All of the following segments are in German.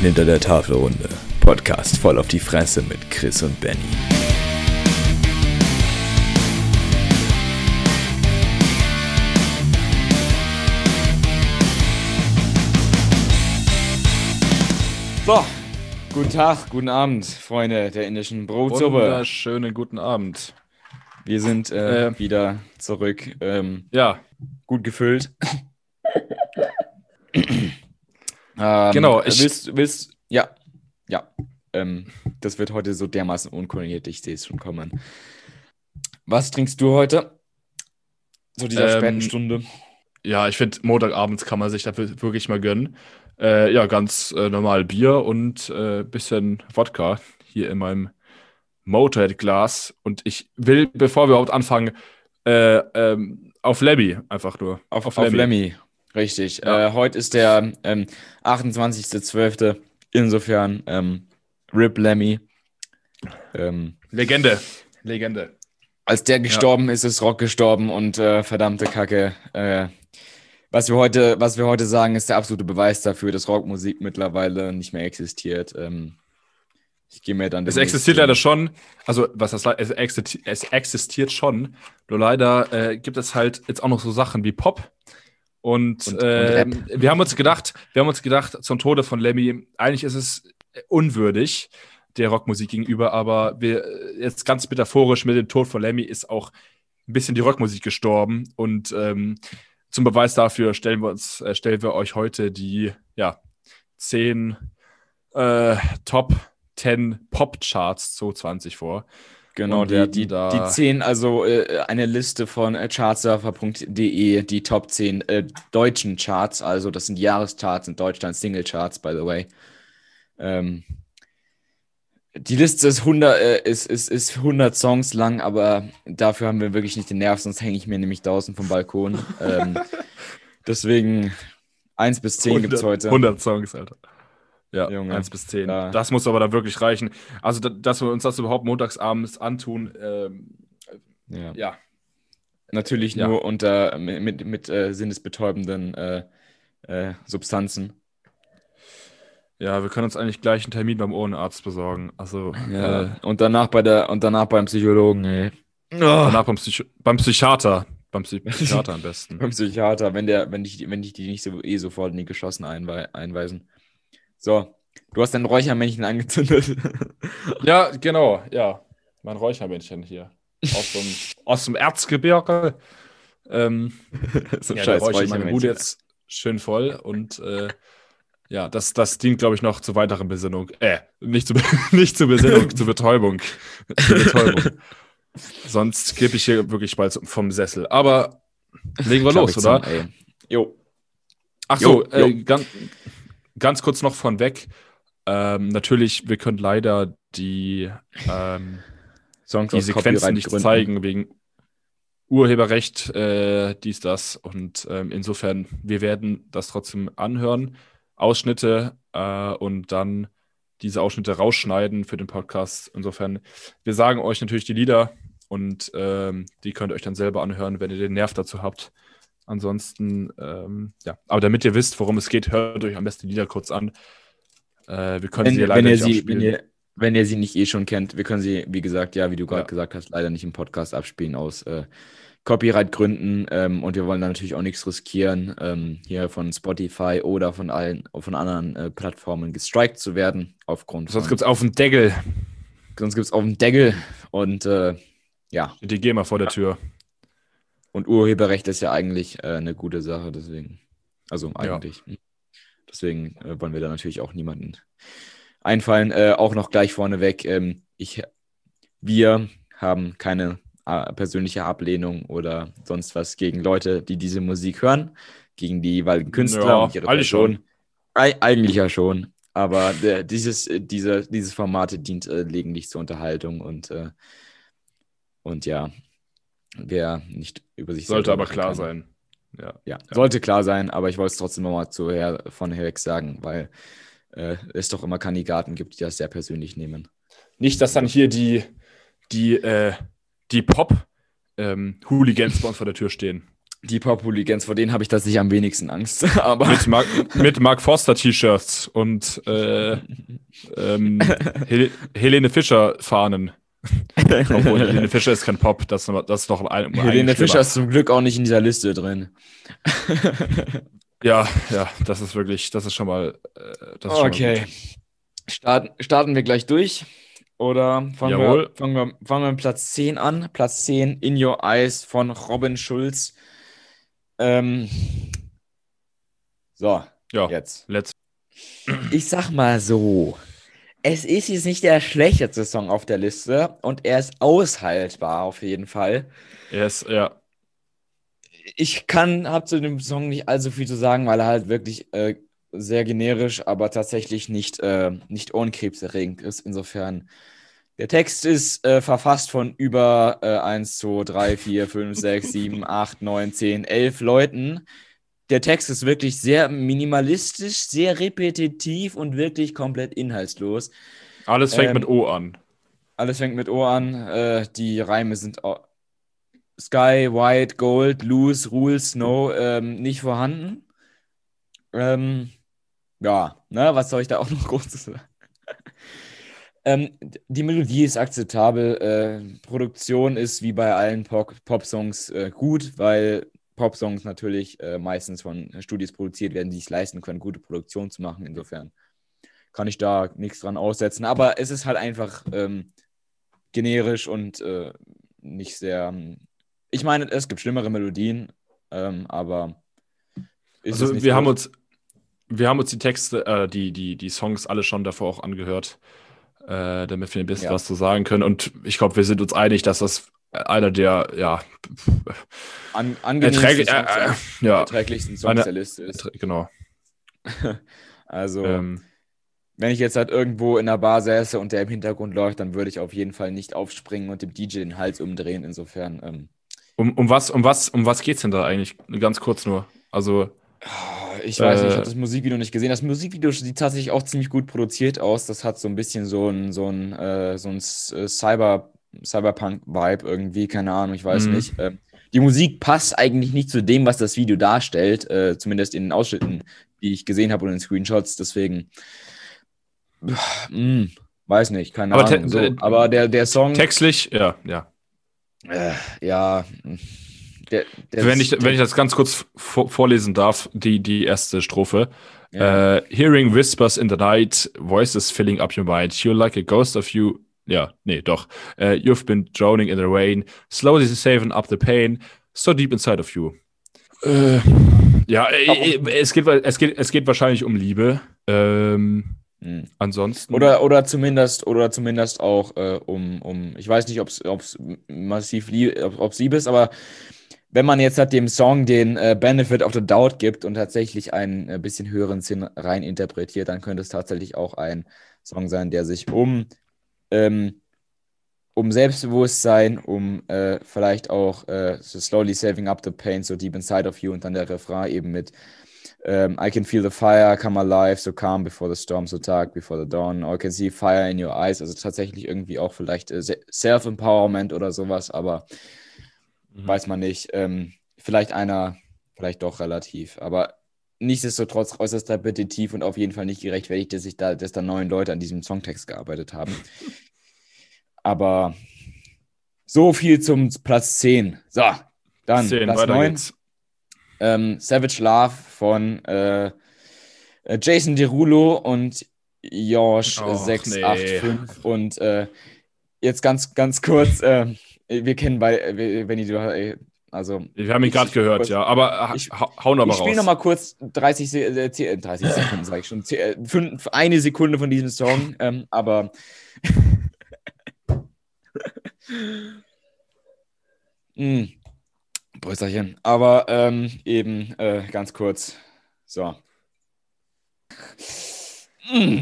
Menschen hinter der Tafelrunde. Podcast voll auf die Fresse mit Chris und Benny. So, guten Tag, guten Abend, Freunde der indischen Brotsuppe. Wunderschönen guten Abend. Wir sind äh, Äh. wieder zurück, ähm, Ja, gut gefüllt. Ähm, Genau, ich- willst, willst, ja, ja, ähm, das wird heute so dermaßen unkoordiniert, ich sehe es schon kommen. Was trinkst du heute? Zu dieser Ähm, späten Stunde. ja, ich finde, Montagabends kann man sich da wir- wirklich mal gönnen. Äh, ja, ganz äh, normal Bier und äh, bisschen Wodka hier in meinem Motorhead-Glas. Und ich will, bevor wir überhaupt anfangen, äh, ähm, auf Lemmy einfach nur. Auf, auf, Lemmy. Richtig. Ja. Äh, heute ist der ähm, 28.12. Insofern ähm, Rip Lemmy. Ähm, Legende. Legende. als der gestorben ist, ist Rock gestorben und äh, verdammte Kacke. Äh, was wir heute, was wir heute sagen, ist der absolute Beweis dafür, dass Rockmusik mittlerweile nicht mehr existiert. Ähm, ich gehe mir dann. Es existiert leider schon, also was das es, existi es existiert schon, nur leider äh, gibt es halt jetzt auch noch so Sachen wie Pop. Und, Und- und ähm, wir haben uns gedacht, wir haben uns gedacht, zum Tode von Lemmy, eigentlich ist es unwürdig der Rockmusik gegenüber, aber wir äh, jetzt ganz metaphorisch mit dem Tod von Lemmy ist auch ein bisschen die Rockmusik gestorben und ähm, zum Beweis dafür stellen wir uns, äh, stellen wir euch heute die ja, zehn äh, Top 10 Pop-Charts 2020 vor. Genau, Und die, da- die 10, also äh, eine Liste von äh, chartsurfer.de, die Top 10 äh, deutschen Charts, also das sind Jahrescharts in Deutschland, Singlecharts, by the way. Ähm, die Liste ist 100, äh, ist, ist, ist 100 Songs lang, aber dafür haben wir wirklich nicht den Nerv, sonst hänge ich mir nämlich draußen vom Balkon. ähm, deswegen 1 bis 10 gibt es heute. 100 Songs, Alter. Ja, Junge. 1 bis 10. Ja. Das muss aber da wirklich reichen. Also, da, dass wir uns das überhaupt montagsabends antun, ähm, Ja. ja. Natürlich Ja. nur unter mit, mit, äh, sinnesbetäubenden äh, äh, Substanzen. Ja, wir können uns eigentlich gleich einen Termin beim Ohrenarzt besorgen. Also, Ja. äh, und danach bei der und danach beim Psychologen, ey. danach beim, Psycho beim Psychiater. Beim Psy Psychiater am besten. Beim Psychiater, wenn der, wenn dich, wenn dich die nicht so eh sofort in die Geschossen einwei einweisen. So, du hast dein Räuchermännchen angezündet. Ja, genau, ja. Mein Räuchermännchen hier. Aus dem, aus dem Erzgebirge. Ähm, so ein ja, scheiß Räucher meine. Bude jetzt schön voll und äh, ja, das, das dient, glaube ich, noch zur weiteren Besinnung. Äh, nicht zur, Be- nicht zur Besinnung, zur Betäubung. zur Betäubung. Sonst kippe ich hier wirklich bald vom Sessel. Aber legen wir los, oder? zum-. Jo. Ach so, Jo, jo. Äh, ganz, ganz kurz noch von weg. Ähm, natürlich, wir können leider die, ähm, Songs die Sequenzen nicht Copyright-Gründen. zeigen wegen Urheberrecht, äh, dies, das. Und ähm, insofern, wir werden das trotzdem anhören, Ausschnitte äh, und dann diese Ausschnitte rausschneiden für den Podcast. Insofern, wir sagen euch natürlich die Lieder und ähm, die könnt ihr euch dann selber anhören, wenn ihr den Nerv dazu habt. Ansonsten, ähm, ja, aber damit ihr wisst, worum es geht, hört euch am besten die Lieder kurz an. Äh, wir können Wenn, sie ja leider wenn, ihr nicht sie, abspielen. wenn, ihr, wenn ihr sie nicht eh schon kennt, wir können sie, wie gesagt, ja, wie du gerade Ja. gesagt hast, leider nicht im Podcast abspielen aus äh, Copyright-Gründen. Ähm, und wir wollen da natürlich auch nichts riskieren, ähm, hier von Spotify oder von allen, von anderen äh, Plattformen gestrikt zu werden. Aufgrund Sonst gibt es auf den Deckel sonst gibt's auf den Deckel. Und äh, ja, die GEMA vor der Tür. Und Urheberrecht ist ja eigentlich äh, eine gute Sache, deswegen. Also Ja. eigentlich. Deswegen äh, wollen wir da natürlich auch niemanden einfallen. Äh, auch noch gleich vorneweg, ähm, ich, wir haben keine äh, persönliche Ablehnung oder sonst was gegen Leute, die diese Musik hören, gegen die jeweiligen Künstler Ja, und ihre eigentlich Person. Ei- eigentlich ja schon. Aber äh, dieses, äh, diese, dieses Format dient äh, lediglich zur Unterhaltung und, äh, und ja, wer nicht über sich Sollte aber klar kann. sein. Ja. Ja, sollte klar sein, aber ich wollte es trotzdem nochmal zuher von Herweg sagen, weil äh, es doch immer Kandidaten gibt, die das sehr persönlich nehmen. Nicht, dass dann hier die, die, äh, die Pop-Hooligans bei uns vor der Tür stehen. Die Pop-Hooligans, vor denen habe ich tatsächlich am wenigsten Angst. Aber Mit Mark, mit Mark Forster T-Shirts und äh, ähm, Hel Helene Fischer Fahnen. Obwohl Helene Fischer ist kein Pop, das, das ist doch ein. Helene Fischer ist zum Glück auch nicht in dieser Liste drin. Ja, ja, das ist wirklich, das ist schon mal. Äh, ist schon mal okay. Starten, starten wir gleich durch? Oder fangen wir, fangen, wir, fangen wir mit Platz 10 an? Platz 10, In Your Eyes von Robin Schulz. Ähm, so, Ja, jetzt. let's. Ich sag mal so. Es ist jetzt nicht der schlechteste Song auf der Liste und er ist aushaltbar auf jeden Fall. Yes, ja. Ich kann, habe zu dem Song nicht allzu viel zu sagen, weil er halt wirklich äh, sehr generisch, aber tatsächlich nicht, äh, nicht ohrenkrebserregend ist. Insofern, der Text ist äh, verfasst von über äh, 1, 2, 3, 4, 5, 6, 7, 8, 9, 10, 11 Leuten. Der Text ist wirklich sehr minimalistisch, sehr repetitiv und wirklich komplett inhaltslos. Alles fängt Ähm, mit O an. Alles fängt mit O an. Äh, die Reime sind Sky, White, Gold, Loose, Rule, Snow ähm, nicht vorhanden. Ähm, ja, ne, was soll ich da auch noch groß zu sagen? ähm, die Melodie ist akzeptabel. Äh, Produktion ist wie bei allen Pop- Pop-Songs äh, gut, weil Pop-Songs natürlich äh, meistens von Studios produziert werden, die es leisten können, gute Produktion zu machen. Insofern kann ich da nichts dran aussetzen. Aber es ist halt einfach ähm, generisch und äh, nicht sehr. ähm, Ich meine, es gibt schlimmere Melodien, ähm, aber Also wir haben uns, wir haben uns die Texte, äh, die, die, die Songs alle schon davor auch angehört, äh, damit wir ein bisschen Ja. was zu sagen können. Und ich glaube, wir sind uns einig, dass das einer der, ja, an, erträglich, Songs, äh, äh, der ja, erträglichsten Songs Eine- der Liste ist. genau. Also, Ähm, wenn ich jetzt halt irgendwo in der Bar säße und der im Hintergrund läuft, dann würde ich auf jeden Fall nicht aufspringen und dem DJ den Hals umdrehen. Insofern, ähm, um, um was, um was, um was geht's denn da eigentlich? Ganz kurz nur. Also, Ich weiß nicht, ich Äh, habe das Musikvideo nicht gesehen. Das Musikvideo sieht tatsächlich auch ziemlich gut produziert aus. Das hat so ein bisschen so ein, so ein, äh, so ein äh, Cyber, Cyberpunk-Vibe irgendwie, keine Ahnung, ich weiß Mhm. nicht. Ähm, die Musik passt eigentlich nicht zu dem, was das Video darstellt, äh, zumindest in den Ausschnitten, die ich gesehen habe und in den Screenshots. Deswegen, mh, weiß nicht, keine Aber Ahnung. So, äh, aber der, der Song, textlich, ja, ja. äh, ja, der, der Wenn ich, wenn ich das ganz kurz vor, vorlesen darf, die, die erste Strophe. ja. Äh, hearing whispers in the night, voices filling up your mind. You're like a ghost of you. Ja, nee, doch. Äh, you've been drowning in the rain, slowly saving up the pain, so deep inside of you. Äh, ja, äh, äh, es, geht, es, geht, es geht wahrscheinlich um Liebe. Ähm, Hm. ansonsten. Oder, oder zumindest, oder zumindest auch äh, um, um, ich weiß nicht, ob es massiv lieb, ob ob's lieb ist, aber wenn man jetzt halt dem Song den äh, Benefit of the Doubt gibt und tatsächlich einen bisschen höheren Sinn rein interpretiert, dann könnte es tatsächlich auch ein Song sein, der sich um, ähm, um Selbstbewusstsein, um äh, vielleicht auch äh, so slowly saving up the pain, so deep inside of you und dann der Refrain eben mit ähm, I can feel the fire come alive, so calm before the storm, so dark before the dawn. Or I can see fire in your eyes. Also tatsächlich irgendwie auch vielleicht äh, Se- Self-Empowerment oder sowas, aber Mhm. weiß man nicht. Ähm, vielleicht einer, vielleicht doch relativ, aber nichtsdestotrotz äußerst repetitiv und auf jeden Fall nicht gerechtfertigt, dass, ich da, dass da neun Leute an diesem Songtext gearbeitet haben. aber so viel zum Platz 10. So, dann Zehn, Platz weiter 9. geht's. Ähm, Savage Love von äh, Jason Derulo und Josh Och, 685 und äh, jetzt ganz ganz kurz äh, wir kennen bei äh, wenn du also Wir haben ihn Ich- gerade ich- gehört, kurz- ja. Aber ich- ha hauen aber ich spiele raus. noch mal kurz 30 Se äh, zeh- äh, 30 Sekunden sage ich schon äh, fünf, eine Sekunde von diesem Song ähm, aber mm, Brüsterchen aber ähm, eben äh, ganz kurz so mm.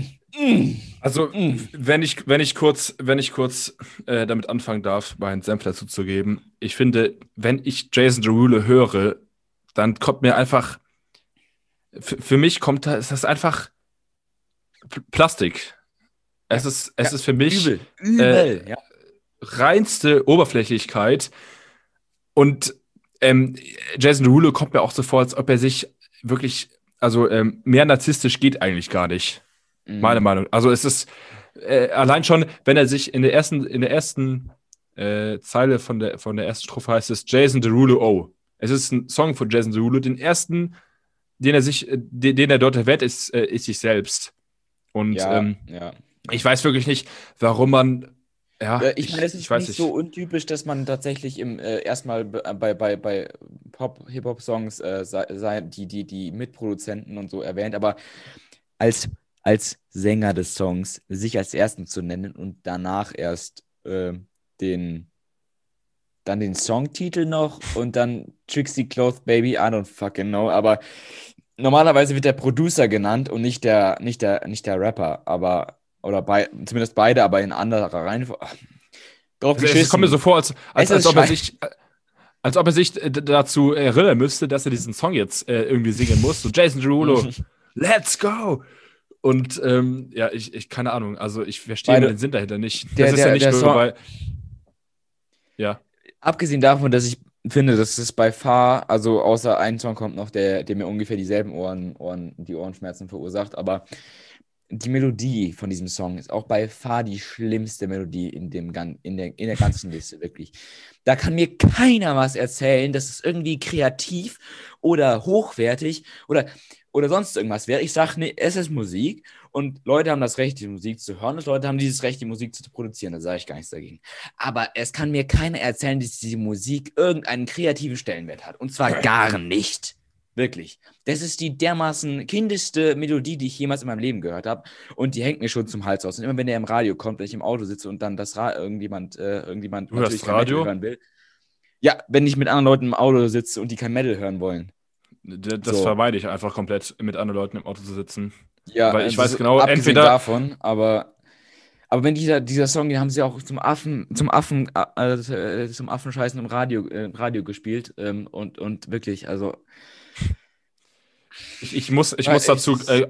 Also, wenn ich, wenn ich kurz, wenn ich kurz äh, damit anfangen darf, meinen Senf dazu zu geben, ich finde, wenn ich Jason Derulo höre, dann kommt mir einfach, für mich kommt da, ist das einfach Plastik. Es ist, es Ja, ist für mich Übel, übel, ja. reinste Oberflächlichkeit und ähm, Jason Derulo kommt mir auch so vor, als ob er sich wirklich, also ähm, mehr narzisstisch geht eigentlich gar nicht. Mhm. Meine Meinung. Also es ist äh, allein schon, wenn er sich in der ersten, in der ersten äh, Zeile von der, von der ersten Strophe heißt es Jason Derulo Oh. Es ist ein Song von Jason Derulo. Den ersten, den er sich, äh, den, den er dort erwähnt, ist, äh, ist sich selbst. Und Ja, ähm, ja. ich weiß wirklich nicht, warum man. Ja, Ich meine, es ist nicht nicht. so untypisch, dass man tatsächlich im äh, erstmal äh, bei, bei, bei Pop, Hip-Hop-Songs äh, die, die, die Mitproduzenten und so erwähnt, aber als, als Sänger des Songs sich als ersten zu nennen und danach erst äh, den dann den Songtitel noch und dann Trixie Cloth Baby, I don't fucking know, aber normalerweise wird der Producer genannt und nicht der, nicht der, nicht der Rapper, aber oder bei, zumindest beide, aber in anderer Reihenfolge. Drauf Also, es kommt mir so vor, als, als, als, ist ob er sich, äh, als ob er sich äh, dazu erinnern müsste, dass er diesen Song jetzt äh, irgendwie singen muss. So Jason Derulo, let's go! Und ähm, ja, ich, ich, keine Ahnung, also ich verstehe den Sinn dahinter nicht. Der- das ist der- ja nicht nur Song- bei. Ja, Abgesehen davon, dass ich finde, dass es bei Far, also außer ein Song kommt noch, der, der mir ungefähr dieselben Ohren, Ohren, die Ohrenschmerzen verursacht, aber die Melodie von diesem Song ist auch bei Far die schlimmste Melodie in, dem, in, der, in der ganzen Liste, wirklich. Da kann mir keiner was erzählen, dass es irgendwie kreativ oder hochwertig oder, oder sonst irgendwas wäre. Ich sage, nee, es ist Musik und Leute haben das Recht, die Musik zu hören und Leute haben dieses Recht, die Musik zu produzieren. Da sage ich gar nichts dagegen. Aber es kann mir keiner erzählen, dass diese Musik irgendeinen kreativen Stellenwert hat. Und zwar gar nicht. Wirklich. Das ist die dermaßen kindeste Melodie, die ich jemals in meinem Leben gehört habe. Und die hängt mir schon zum Hals aus. Und immer wenn der im Radio kommt, wenn ich im Auto sitze und dann das Ra irgendjemand, äh, irgendjemand Du natürlich kein Radio? Hören will. Ja, wenn ich mit anderen Leuten im Auto sitze und die kein Metal hören wollen. Das So. vermeide ich einfach komplett, mit anderen Leuten im Auto zu sitzen. Ja, Weil ich also weiß genau, abgesehen entweder- davon, aber, aber wenn dieser, dieser Song, den haben sie auch zum Affen, zum Affen, äh, äh, zum Affenscheißen im Radio, äh, im Radio gespielt ähm, und, und wirklich, also Ich, ich muss, ich muss dazu äh,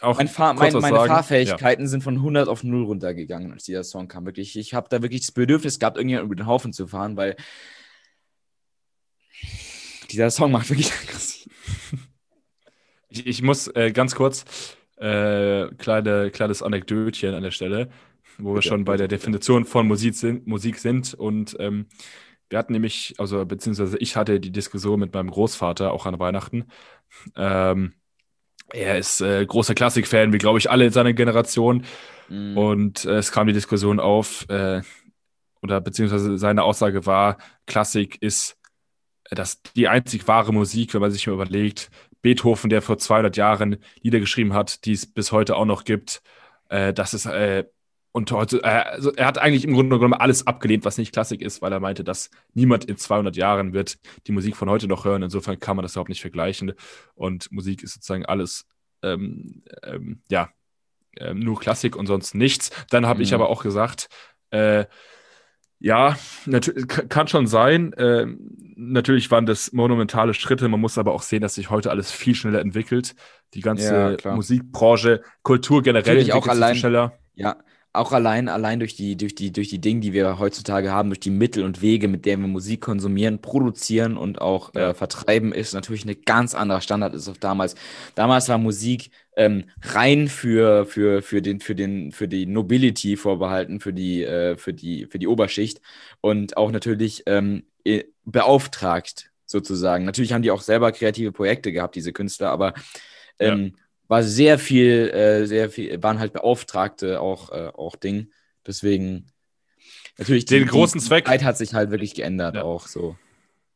auch mein Fahr kurz mein, meine sagen. Fahrfähigkeiten sind von 100 auf 0 runtergegangen, als dieser Song kam. Wirklich, ich habe da wirklich das Bedürfnis gehabt, irgendjemand über den Haufen zu fahren, weil dieser Song macht wirklich aggressiv. Ich, ich muss äh, ganz kurz, äh, kleine, kleines Anekdötchen an der Stelle, wo wir Bitte, schon bei der. Definition von Musik sind, Musik sind. Und ähm, wir hatten nämlich, also beziehungsweise ich hatte die Diskussion mit meinem Großvater auch an Weihnachten. Ähm, er ist äh, großer Klassikfan, wie glaube ich alle in seiner Generation. Mhm. Und äh, es kam die Diskussion auf, äh, oder beziehungsweise seine Aussage war, Klassik ist äh, das die einzig wahre Musik, wenn man sich mal überlegt, Beethoven, der vor 200 Jahren Lieder geschrieben hat, die es bis heute auch noch gibt, äh, das ist, äh, und heute, äh, also er hat eigentlich im Grunde genommen alles abgelehnt, was nicht Klassik ist, weil er meinte, dass niemand in 200 Jahren wird die Musik von heute noch hören. Insofern kann man das überhaupt nicht vergleichen. Und Musik ist sozusagen alles, ähm, ähm, ja, ähm, nur Klassik und sonst nichts. Dann habe ich Mhm. aber auch gesagt, äh, ja, natürlich kann schon sein. Ähm, natürlich waren das monumentale Schritte. Man muss aber auch sehen, dass sich heute alles viel schneller entwickelt. Die ganze Ja. Musikbranche, Kultur generell Natürlich auch entwickelt sich viel allein- schneller. Ja, auch allein, allein durch die, durch die, durch die Dinge, die wir heutzutage haben, durch die Mittel und Wege, mit denen wir Musik konsumieren, produzieren und auch äh, vertreiben, ist natürlich eine ganz andere Standard als auf damals. Damals war Musik ähm, rein für, für, für, den, für, den, für die Nobility vorbehalten, für die, äh, für die, für die Oberschicht und auch natürlich ähm, beauftragt sozusagen. Natürlich haben die auch selber kreative Projekte gehabt, diese Künstler, aber Ja. ähm, war sehr viel, äh, sehr viel, waren halt Beauftragte auch, äh, auch Ding. Deswegen natürlich Den großen Zweck- Die Zeit hat sich halt wirklich geändert Ja. auch so.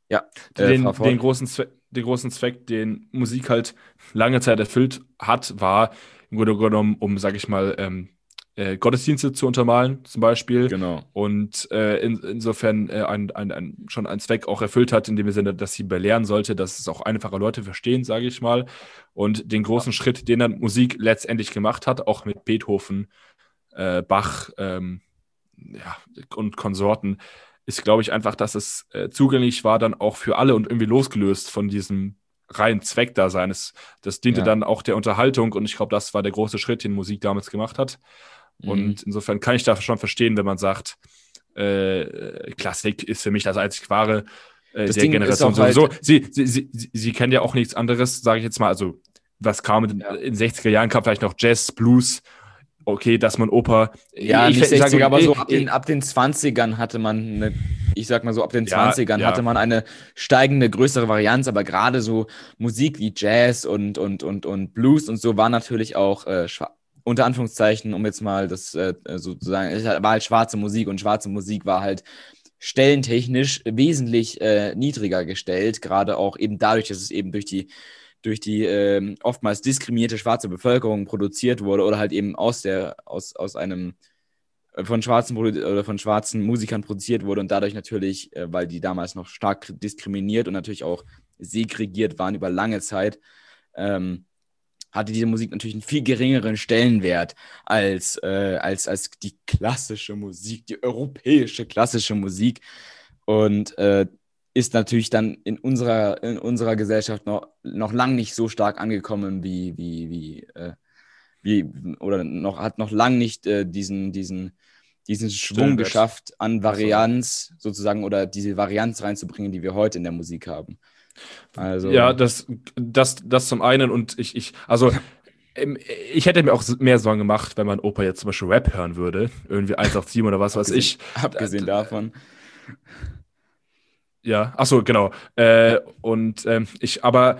Ja, äh, den, den, großen Zweck, den großen Zweck, den Musik halt lange Zeit erfüllt hat, war im Grunde genommen, um, sag ich mal, ähm, äh, Gottesdienste zu untermalen, zum Beispiel. genau. Und äh, in, insofern äh, ein, ein, ein, schon einen Zweck auch erfüllt hat, in dem Sinne, dass sie belehren sollte, dass es auch einfache Leute verstehen, sage ich mal. Und den großen Schritt, den dann Musik letztendlich gemacht hat, auch mit Beethoven, äh, Bach ähm, ja, und Konsorten, ist, glaube ich, einfach, dass es äh, zugänglich war dann auch für alle und irgendwie losgelöst von diesem reinen Zweckdasein. Es, das diente Ja. dann auch der Unterhaltung und ich glaube, das war der große Schritt, den Musik damals gemacht hat. Mhm. Und insofern kann ich da schon verstehen, wenn man sagt, äh, Klassik ist für mich das einzig wahre. äh, Das der Ding Generation auch halt- sowieso. Sie, sie, sie, sie, sie kennen ja auch nichts anderes, sage ich jetzt mal. Also, was kam in, Ja. in 60er Jahren, kam vielleicht noch Jazz, Blues. Okay, dass man Oper. Ja, ich, nicht ich 60, sage- aber so ab den, ab den 20ern hatte man eine, ich sag mal so, ab den Ja, 20ern ja. hatte man eine steigende, größere Varianz, aber gerade so Musik wie Jazz und, und, und, und Blues und so war natürlich auch äh, unter Anführungszeichen, um jetzt mal das äh, sozusagen, es war halt schwarze Musik und schwarze Musik war halt stellentechnisch wesentlich äh, niedriger gestellt, gerade auch eben dadurch, dass es eben durch die durch die ähm, oftmals diskriminierte schwarze Bevölkerung produziert wurde oder halt eben aus der aus, aus einem äh, von schwarzen oder von schwarzen Musikern produziert wurde und dadurch natürlich, äh, weil die damals noch stark diskriminiert und natürlich auch segregiert waren über lange Zeit, ähm, hatte diese Musik natürlich einen viel geringeren Stellenwert als, äh, als, als die klassische Musik, die europäische klassische Musik. Und äh, ist natürlich dann in unserer, in unserer Gesellschaft noch, noch lang nicht so stark angekommen wie, wie, wie, äh, wie oder noch, hat noch lang nicht äh, diesen, diesen, diesen Schwung Stellenwert. geschafft an Varianz sozusagen oder diese Varianz reinzubringen, die wir heute in der Musik haben. Also, Ja, das, das, das zum einen und ich, ich also ich hätte mir auch mehr Sorgen gemacht, wenn mein Opa jetzt zum Beispiel Rap hören würde, irgendwie 187 oder was weiß ich. abgesehen Da- davon. Ja, ach so, genau. Äh, und ähm, ich, aber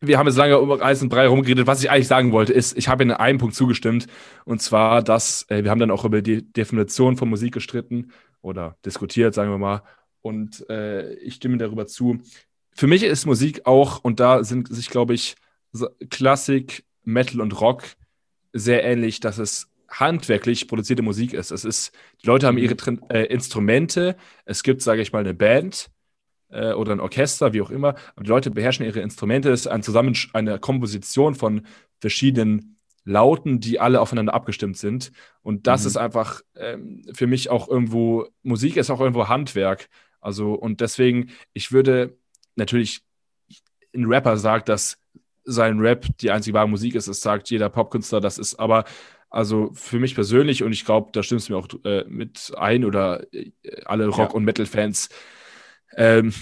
wir haben jetzt lange über Eis und Brei rumgeredet. Was ich eigentlich sagen wollte, ist, ich habe in einem Punkt zugestimmt. Und zwar, dass äh, wir haben dann auch über die Definition von Musik gestritten oder diskutiert, sagen wir mal. Und äh, ich stimme darüber zu. Für mich ist Musik auch, und da sind sich, glaube ich, Klassik, Metal und Rock sehr ähnlich, dass es handwerklich produzierte Musik ist. Es ist, die Leute haben Mhm. ihre Trin äh, Instrumente, es gibt, sage ich mal, eine Band äh, oder ein Orchester, wie auch immer, aber die Leute beherrschen ihre Instrumente. Es ist ein Zusammen eine Komposition von verschiedenen Lauten, die alle aufeinander abgestimmt sind. Und das Mhm. ist einfach ähm, für mich auch irgendwo, Musik ist auch irgendwo Handwerk. Also, und deswegen, ich würde natürlich, ein Rapper sagt, dass sein Rap die einzige wahre Musik ist, das sagt jeder Popkünstler, das ist aber, also für mich persönlich, und ich glaube, da stimmst du mir auch äh, mit ein oder äh, alle Rock- Ja. und Metal-Fans, ähm,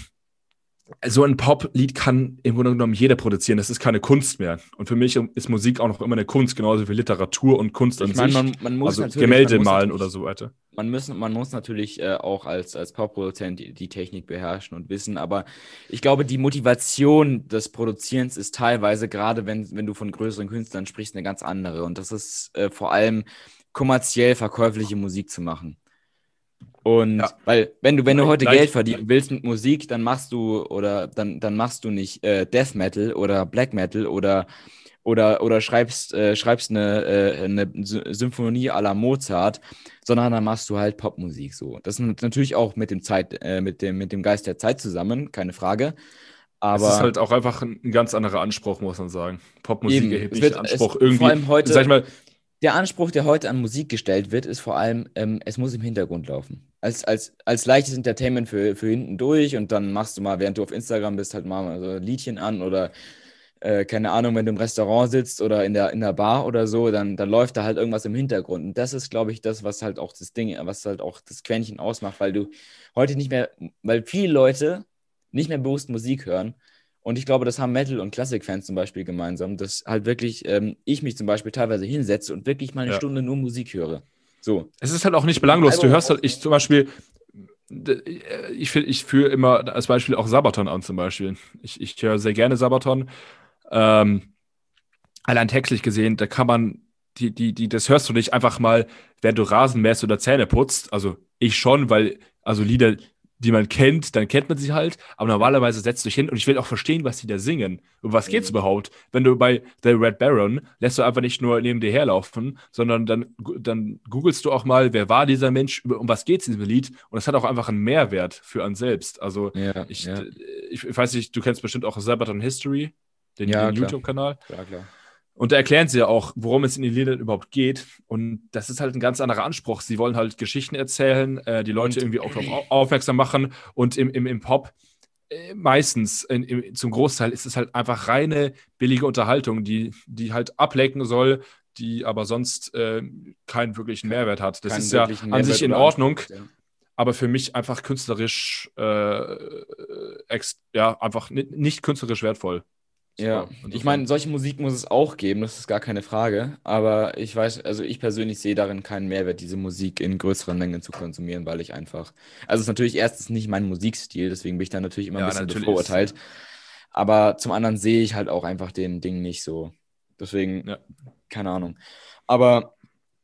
so ein Pop-Lied kann im Grunde genommen jeder produzieren. Das ist keine Kunst mehr. Und für mich ist Musik auch noch immer eine Kunst, genauso wie Literatur und Kunst an Ich meine, sich. man, man muss also natürlich, Gemälde malen oder so weiter. man, müssen, man muss natürlich äh, auch als, als Popproduzent die, die Technik beherrschen und wissen, aber ich glaube, die Motivation des Produzierens ist teilweise, gerade wenn, wenn du von größeren Künstlern sprichst, eine ganz andere. Und das ist äh, vor allem kommerziell verkäufliche Musik zu machen. Und Ja. weil, wenn du, wenn du heute Gleich- Geld verdienen willst mit Musik, dann machst du oder dann, dann machst du nicht äh, Death Metal oder Black Metal oder oder, oder schreibst, äh, schreibst eine, äh, eine Sy- Symphonie à la Mozart, sondern dann machst du halt Popmusik so. Das ist natürlich auch mit dem Zeit, äh, mit dem, mit dem Geist der Zeit zusammen, keine Frage. Aber es ist halt auch einfach ein, ein ganz anderer Anspruch, muss man sagen. Popmusik Eben. erhebt nicht Anspruch es- irgendwie. vor allem heute- sag ich mal, der Anspruch, der heute an Musik gestellt wird, ist vor allem, ähm, es muss im Hintergrund laufen. Als, als, als leichtes Entertainment für, für hinten durch und dann machst du mal, während du auf Instagram bist, halt mal so ein Liedchen an oder äh, keine Ahnung, wenn du im Restaurant sitzt oder in der, in der Bar oder so, dann, dann läuft da halt irgendwas im Hintergrund. Und das ist, glaube ich, das, was halt auch das Ding, was halt auch das Quäntchen ausmacht, weil du heute nicht mehr, weil viele Leute nicht mehr bewusst Musik hören. Und ich glaube, das haben Metal- und Klassik-Fans zum Beispiel gemeinsam, dass halt wirklich ähm, ich mich zum Beispiel teilweise hinsetze und wirklich mal eine Ja. Stunde nur Musik höre. So. Es ist halt auch nicht belanglos. Du hörst halt, ich zum Beispiel, ich, ich führe immer als Beispiel auch Sabaton an, zum Beispiel. Ich, ich höre sehr gerne Sabaton. Ähm, allein textlich gesehen, da kann man, die, die, die, das hörst du nicht einfach mal, während du Rasen mähst oder Zähne putzt. Also ich schon, weil, also Lieder, die man kennt, dann kennt man sie halt. Aber normalerweise setzt du dich hin und ich will auch verstehen, was die da singen. Um was geht's Mhm. überhaupt? Wenn du bei The Red Baron lässt du einfach nicht nur neben dir herlaufen, sondern dann, dann googelst du auch mal, wer war dieser Mensch, um was geht's in diesem Lied? Und das hat auch einfach einen Mehrwert für einen selbst. Also Ja, ich, ja, ich, ich weiß nicht, du kennst bestimmt auch Sabaton History, den, Ja, den. YouTube-Kanal. klar, klar. Und da erklären sie ja auch, worum es in den Liedern überhaupt geht. Und das ist halt ein ganz anderer Anspruch. Sie wollen halt Geschichten erzählen, äh, die Leute irgendwie auch darauf au- aufmerksam machen. Und im, im, im Pop äh, meistens, in, im, zum Großteil, ist es halt einfach reine billige Unterhaltung, die, die halt ablenken soll, die aber sonst äh, keinen wirklichen Mehrwert hat. Das ist ja an sich in Ordnung. Ja. aber für mich einfach künstlerisch, äh, ja, einfach nicht künstlerisch wertvoll. Ja, ich meine, solche Musik muss es auch geben, das ist gar keine Frage. Aber ich weiß, also ich persönlich sehe darin keinen Mehrwert, diese Musik in größeren Mengen zu konsumieren, weil ich einfach. Also es ist natürlich erstens nicht mein Musikstil, deswegen bin ich da natürlich immer ein ja, bisschen bevorurteilt. Aber zum anderen sehe ich halt auch einfach den Ding nicht so. Deswegen, ja. keine Ahnung. Aber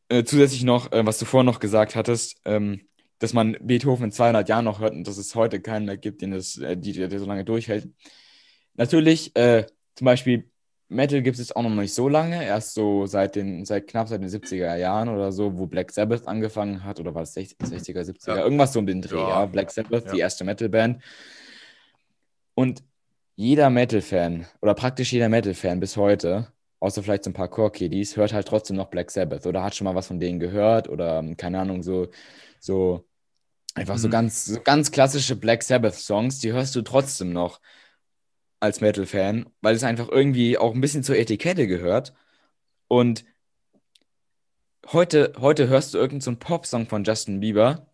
äh, zusätzlich noch, äh, was du vorhin noch gesagt hattest, ähm, dass man Beethoven in 200 Jahren noch hört und dass es heute keinen mehr gibt, den das, äh, die, der so lange durchhält. Natürlich, äh, zum Beispiel Metal gibt es auch noch nicht so lange, erst so seit den, seit knapp seit den 70er Jahren oder so, wo Black Sabbath angefangen hat, oder war es 60, er 70er, ja. irgendwas so um den Dreh, ja. ja. Black Sabbath, ja. die erste Metal-Band. Und jeder Metal-Fan, oder praktisch jeder Metal-Fan bis heute, außer vielleicht so ein paar Core-Kiddies, hört halt trotzdem noch Black Sabbath oder hat schon mal was von denen gehört oder, keine Ahnung, so, so einfach mhm. so ganz, so ganz klassische Black Sabbath-Songs, die hörst du trotzdem noch als Metal-Fan, weil es einfach irgendwie auch ein bisschen zur Etikette gehört. Und heute, heute hörst du irgendeinen so Pop-Song von Justin Bieber.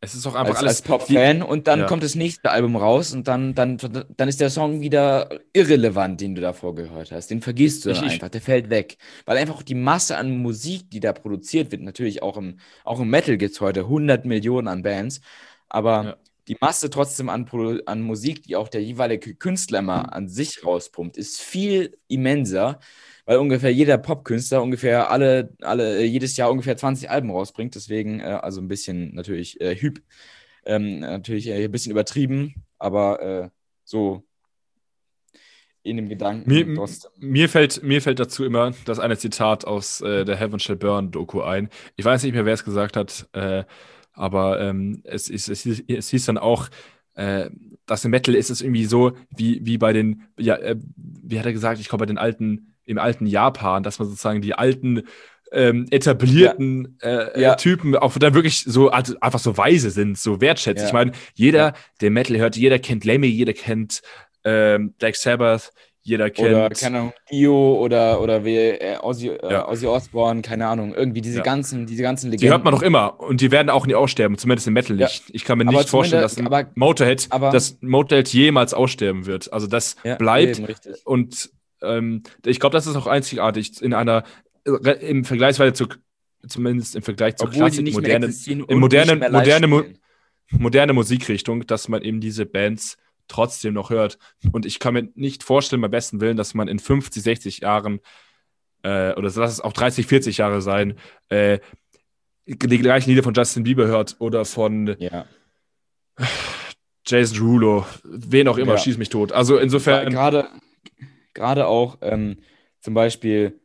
Es ist auch einfach als, alles als Pop-Fan und dann ja. kommt das nächste Album raus und dann, dann, dann ist der Song wieder irrelevant, den du davor gehört hast. Den vergisst du ich, einfach, der fällt weg. Weil einfach die Masse an Musik, die da produziert wird, natürlich auch im, auch im Metal gibt es heute 100 Millionen an Bands, aber ja die Masse trotzdem an, an Musik, die auch der jeweilige Künstler immer an sich rauspumpt, ist viel immenser, weil ungefähr jeder Popkünstler ungefähr alle, alle, äh, jedes Jahr ungefähr 20 Alben rausbringt. Deswegen, äh, also ein bisschen natürlich äh, Hyp, ähm, natürlich äh, ein bisschen übertrieben, aber äh, so in dem Gedanken. Mir, mir, fällt, mir fällt dazu immer das eine Zitat aus äh, der Heaven Shall Burn Doku ein. Ich weiß nicht mehr, wer es gesagt hat. Äh, aber ähm, es, es, es, es hieß dann auch, äh, dass im Metal ist es irgendwie so, wie, wie bei den, ja, äh, wie hat er gesagt, ich glaube bei den alten, im alten Japan, dass man sozusagen die alten ähm, etablierten ja. Äh, ja. Typen auch da wirklich so also einfach so weise sind, so wertschätzt. Ja. Ich meine, jeder, der Metal hört, jeder kennt Lemmy, jeder kennt ähm, Black Sabbath, jeder kennt. Oder, keine Ahnung, Dio oder, oder wie, äh, Ozzy, äh, ja. Ozzy Osbourne, keine Ahnung. Irgendwie diese, ja. ganzen, diese ganzen Legenden. Die hört man doch immer und die werden auch nie aussterben, zumindest im Metal nicht. Ja. Ich kann mir nicht vorstellen, dass aber, Motorhead, aber, dass Motorhead jemals aussterben wird. Also das bleibt. Eben, und ähm, ich glaube, das ist auch einzigartig in einer, im Vergleichsweise zu, zumindest im Vergleich zur Klassik, moderne, in moderne, moderne, moderne Musikrichtung, dass man eben diese Bands trotzdem noch hört. Und ich kann mir nicht vorstellen, beim besten Willen, dass man in 50, 60 Jahren äh, oder lass es auch 30, 40 Jahre sein, äh, die gleichen Lieder von Justin Bieber hört oder von ja. Jason Rulo, wen auch immer, ja. schieß mich tot. Also insofern. Gerade, gerade auch ähm, zum Beispiel,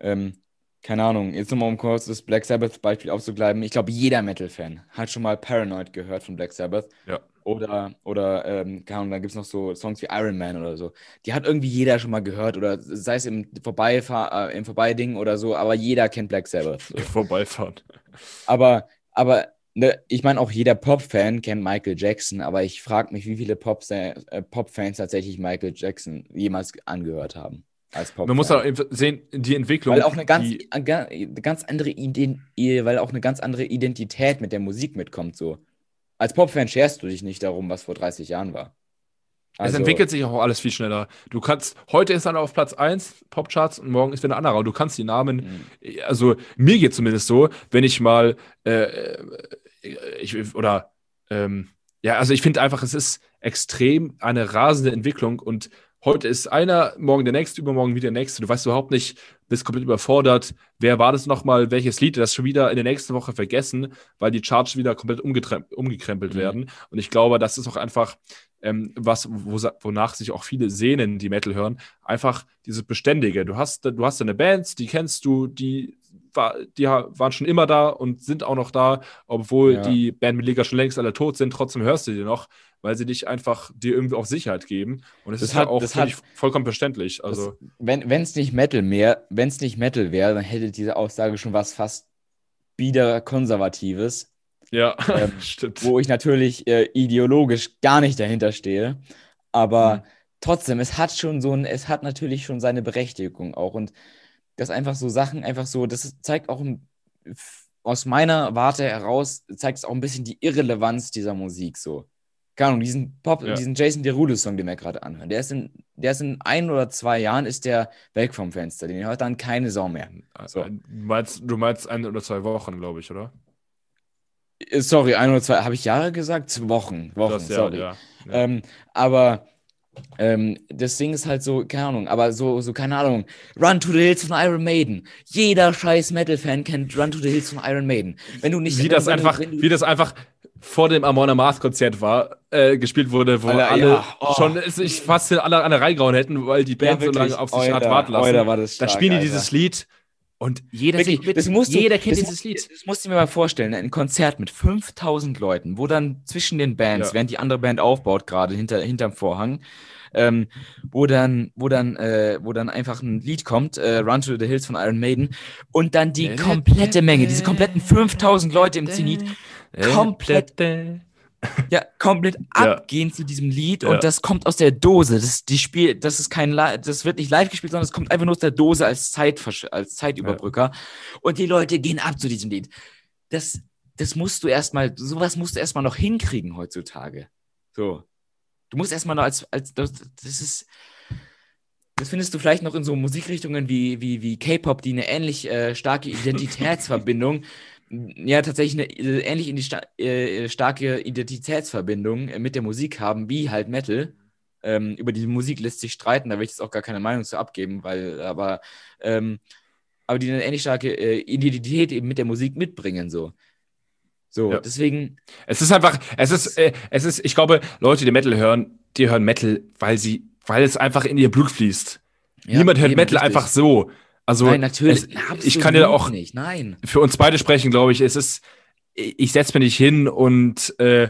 ähm, keine Ahnung, jetzt nochmal um kurz das Black Sabbath-Beispiel aufzugleiben. Ich glaube, jeder Metal-Fan hat schon mal Paranoid gehört von Black Sabbath. Ja. Oder, oder ähm, keine Ahnung, dann gibt es noch so Songs wie Iron Man oder so. Die hat irgendwie jeder schon mal gehört. Oder sei es im, Vorbeifahr äh, im Vorbeiding oder so, aber jeder kennt Black Sabbath. So. Vorbeifahren. Aber, aber ne, ich meine, auch jeder Pop-Fan kennt Michael Jackson, aber ich frage mich, wie viele äh, Pop-Fans tatsächlich Michael Jackson jemals angehört haben. Als Man muss auch sehen, die Entwicklung. Weil auch eine ganz, die, eine ganz andere Ident weil auch eine ganz andere Identität mit der Musik mitkommt. So. Als Popfan scherst du dich nicht darum, was vor 30 Jahren war. Also, es entwickelt sich auch alles viel schneller. Du kannst, heute ist einer auf Platz 1 Popcharts und morgen ist wieder ein anderer. Und du kannst die Namen, mhm. also mir geht zumindest so, wenn ich mal, äh, ich, oder, ähm, ja, also ich finde einfach, es ist extrem eine rasende Entwicklung und heute ist einer, morgen der nächste, übermorgen wieder der nächste. Du weißt überhaupt nicht, bist komplett überfordert. Wer war das nochmal? Welches Lied? Das schon wieder in der nächsten Woche vergessen, weil die Charts wieder komplett umgekrempelt mhm. werden. Und ich glaube, das ist auch einfach ähm, was, wo, wonach sich auch viele sehnen, die Metal hören. Einfach dieses Beständige. Du hast, du hast deine Bands, die kennst du, die war, die waren schon immer da und sind auch noch da, obwohl ja. die Bandmitglieder schon längst alle tot sind. Trotzdem hörst du die noch, weil sie dich einfach dir irgendwie auch Sicherheit geben. Und es ist hat, ja auch hat, vollkommen verständlich. Also, das, wenn es nicht Metal mehr, wenn es nicht Metal wäre, dann hätte diese Aussage schon was fast bieder Konservatives. Ja, ähm, stimmt. Wo ich natürlich äh, ideologisch gar nicht dahinter stehe. Aber mhm. trotzdem, es hat schon so ein, es hat natürlich schon seine Berechtigung auch. Und dass einfach so Sachen einfach so, das zeigt auch aus meiner Warte heraus zeigt es auch ein bisschen die Irrelevanz dieser Musik so. Keine Ahnung, diesen Pop, Ja. diesen Jason Derulo-Song, den wir gerade anhören, der ist, in, der ist in ein oder zwei Jahren ist der weg vom Fenster. Den hört dann keine Sau mehr. So. Du, meinst, du meinst ein oder zwei Wochen, glaube ich, oder? Äh, Sorry, ein oder zwei, habe ich Jahre gesagt? Wochen, Wochen, Das, sorry. ja. Ja. Ähm, aber ähm, das Ding ist halt so, keine Ahnung, aber so, so, keine Ahnung, Run to the Hills von Iron Maiden. Jeder scheiß Metal-Fan kennt Run to the Hills von Iron Maiden. Wenn du nicht wie, das einfach, du, wie das einfach vor dem Amon Mars Konzert war, äh, gespielt wurde, wo Alter, alle ja, oh. schon sich fast alle an der reingehauen hätten, weil die Band so wirklich, lange auf sich hat Alter, warten lassen. Alter, war das Dann stark, spielen die dieses Lied und jeder Wirklich, mit. das musst du, jeder kennt das dieses Lied. Das musst du mir mal vorstellen, ein Konzert mit 5000 Leuten, wo dann zwischen den Bands, Ja. während die andere Band aufbaut, gerade hinter, hinterm Vorhang, ähm, wo dann, wo dann, äh, wo dann einfach ein Lied kommt, äh, Run to the Hills von Iron Maiden, und dann die komplette Menge, diese kompletten 5000 Leute im Zenit, komplett, ja, komplett Ja. abgehen zu diesem Lied Ja. und das kommt aus der Dose. Das, die Spiel, das ist kein, das wird nicht live gespielt, sondern es kommt einfach nur aus der Dose als Zeitversch als Zeitüberbrücker. Und die Leute gehen ab zu diesem Lied. Das, das musst du erstmal, sowas musst du erstmal noch hinkriegen heutzutage. So. Du musst erstmal noch als, als das, das ist, das findest du vielleicht noch in so Musikrichtungen wie, wie, wie K-Pop, die eine ähnlich äh, starke Identitätsverbindung, ja, tatsächlich eine äh, ähnlich in die sta äh, starke Identitätsverbindung äh, mit der Musik haben, wie halt Metal. Ähm, über die Musik lässt sich streiten, da will ich jetzt auch gar keine Meinung zu abgeben, weil, aber, ähm, aber die eine ähnlich starke äh, Identität eben mit der Musik mitbringen, so. So, Ja. deswegen, Es ist einfach, es ist, äh, es ist, ich glaube, Leute, die Metal hören, die hören Metal, weil sie, weil es einfach in ihr Blut fließt. ja, Niemand hört Metal richtig. einfach so. Also, Nein, natürlich. es, ich kann dir absolut auch nicht, nein. für uns beide sprechen, glaube ich. Es ist, ich setze mich nicht hin und äh,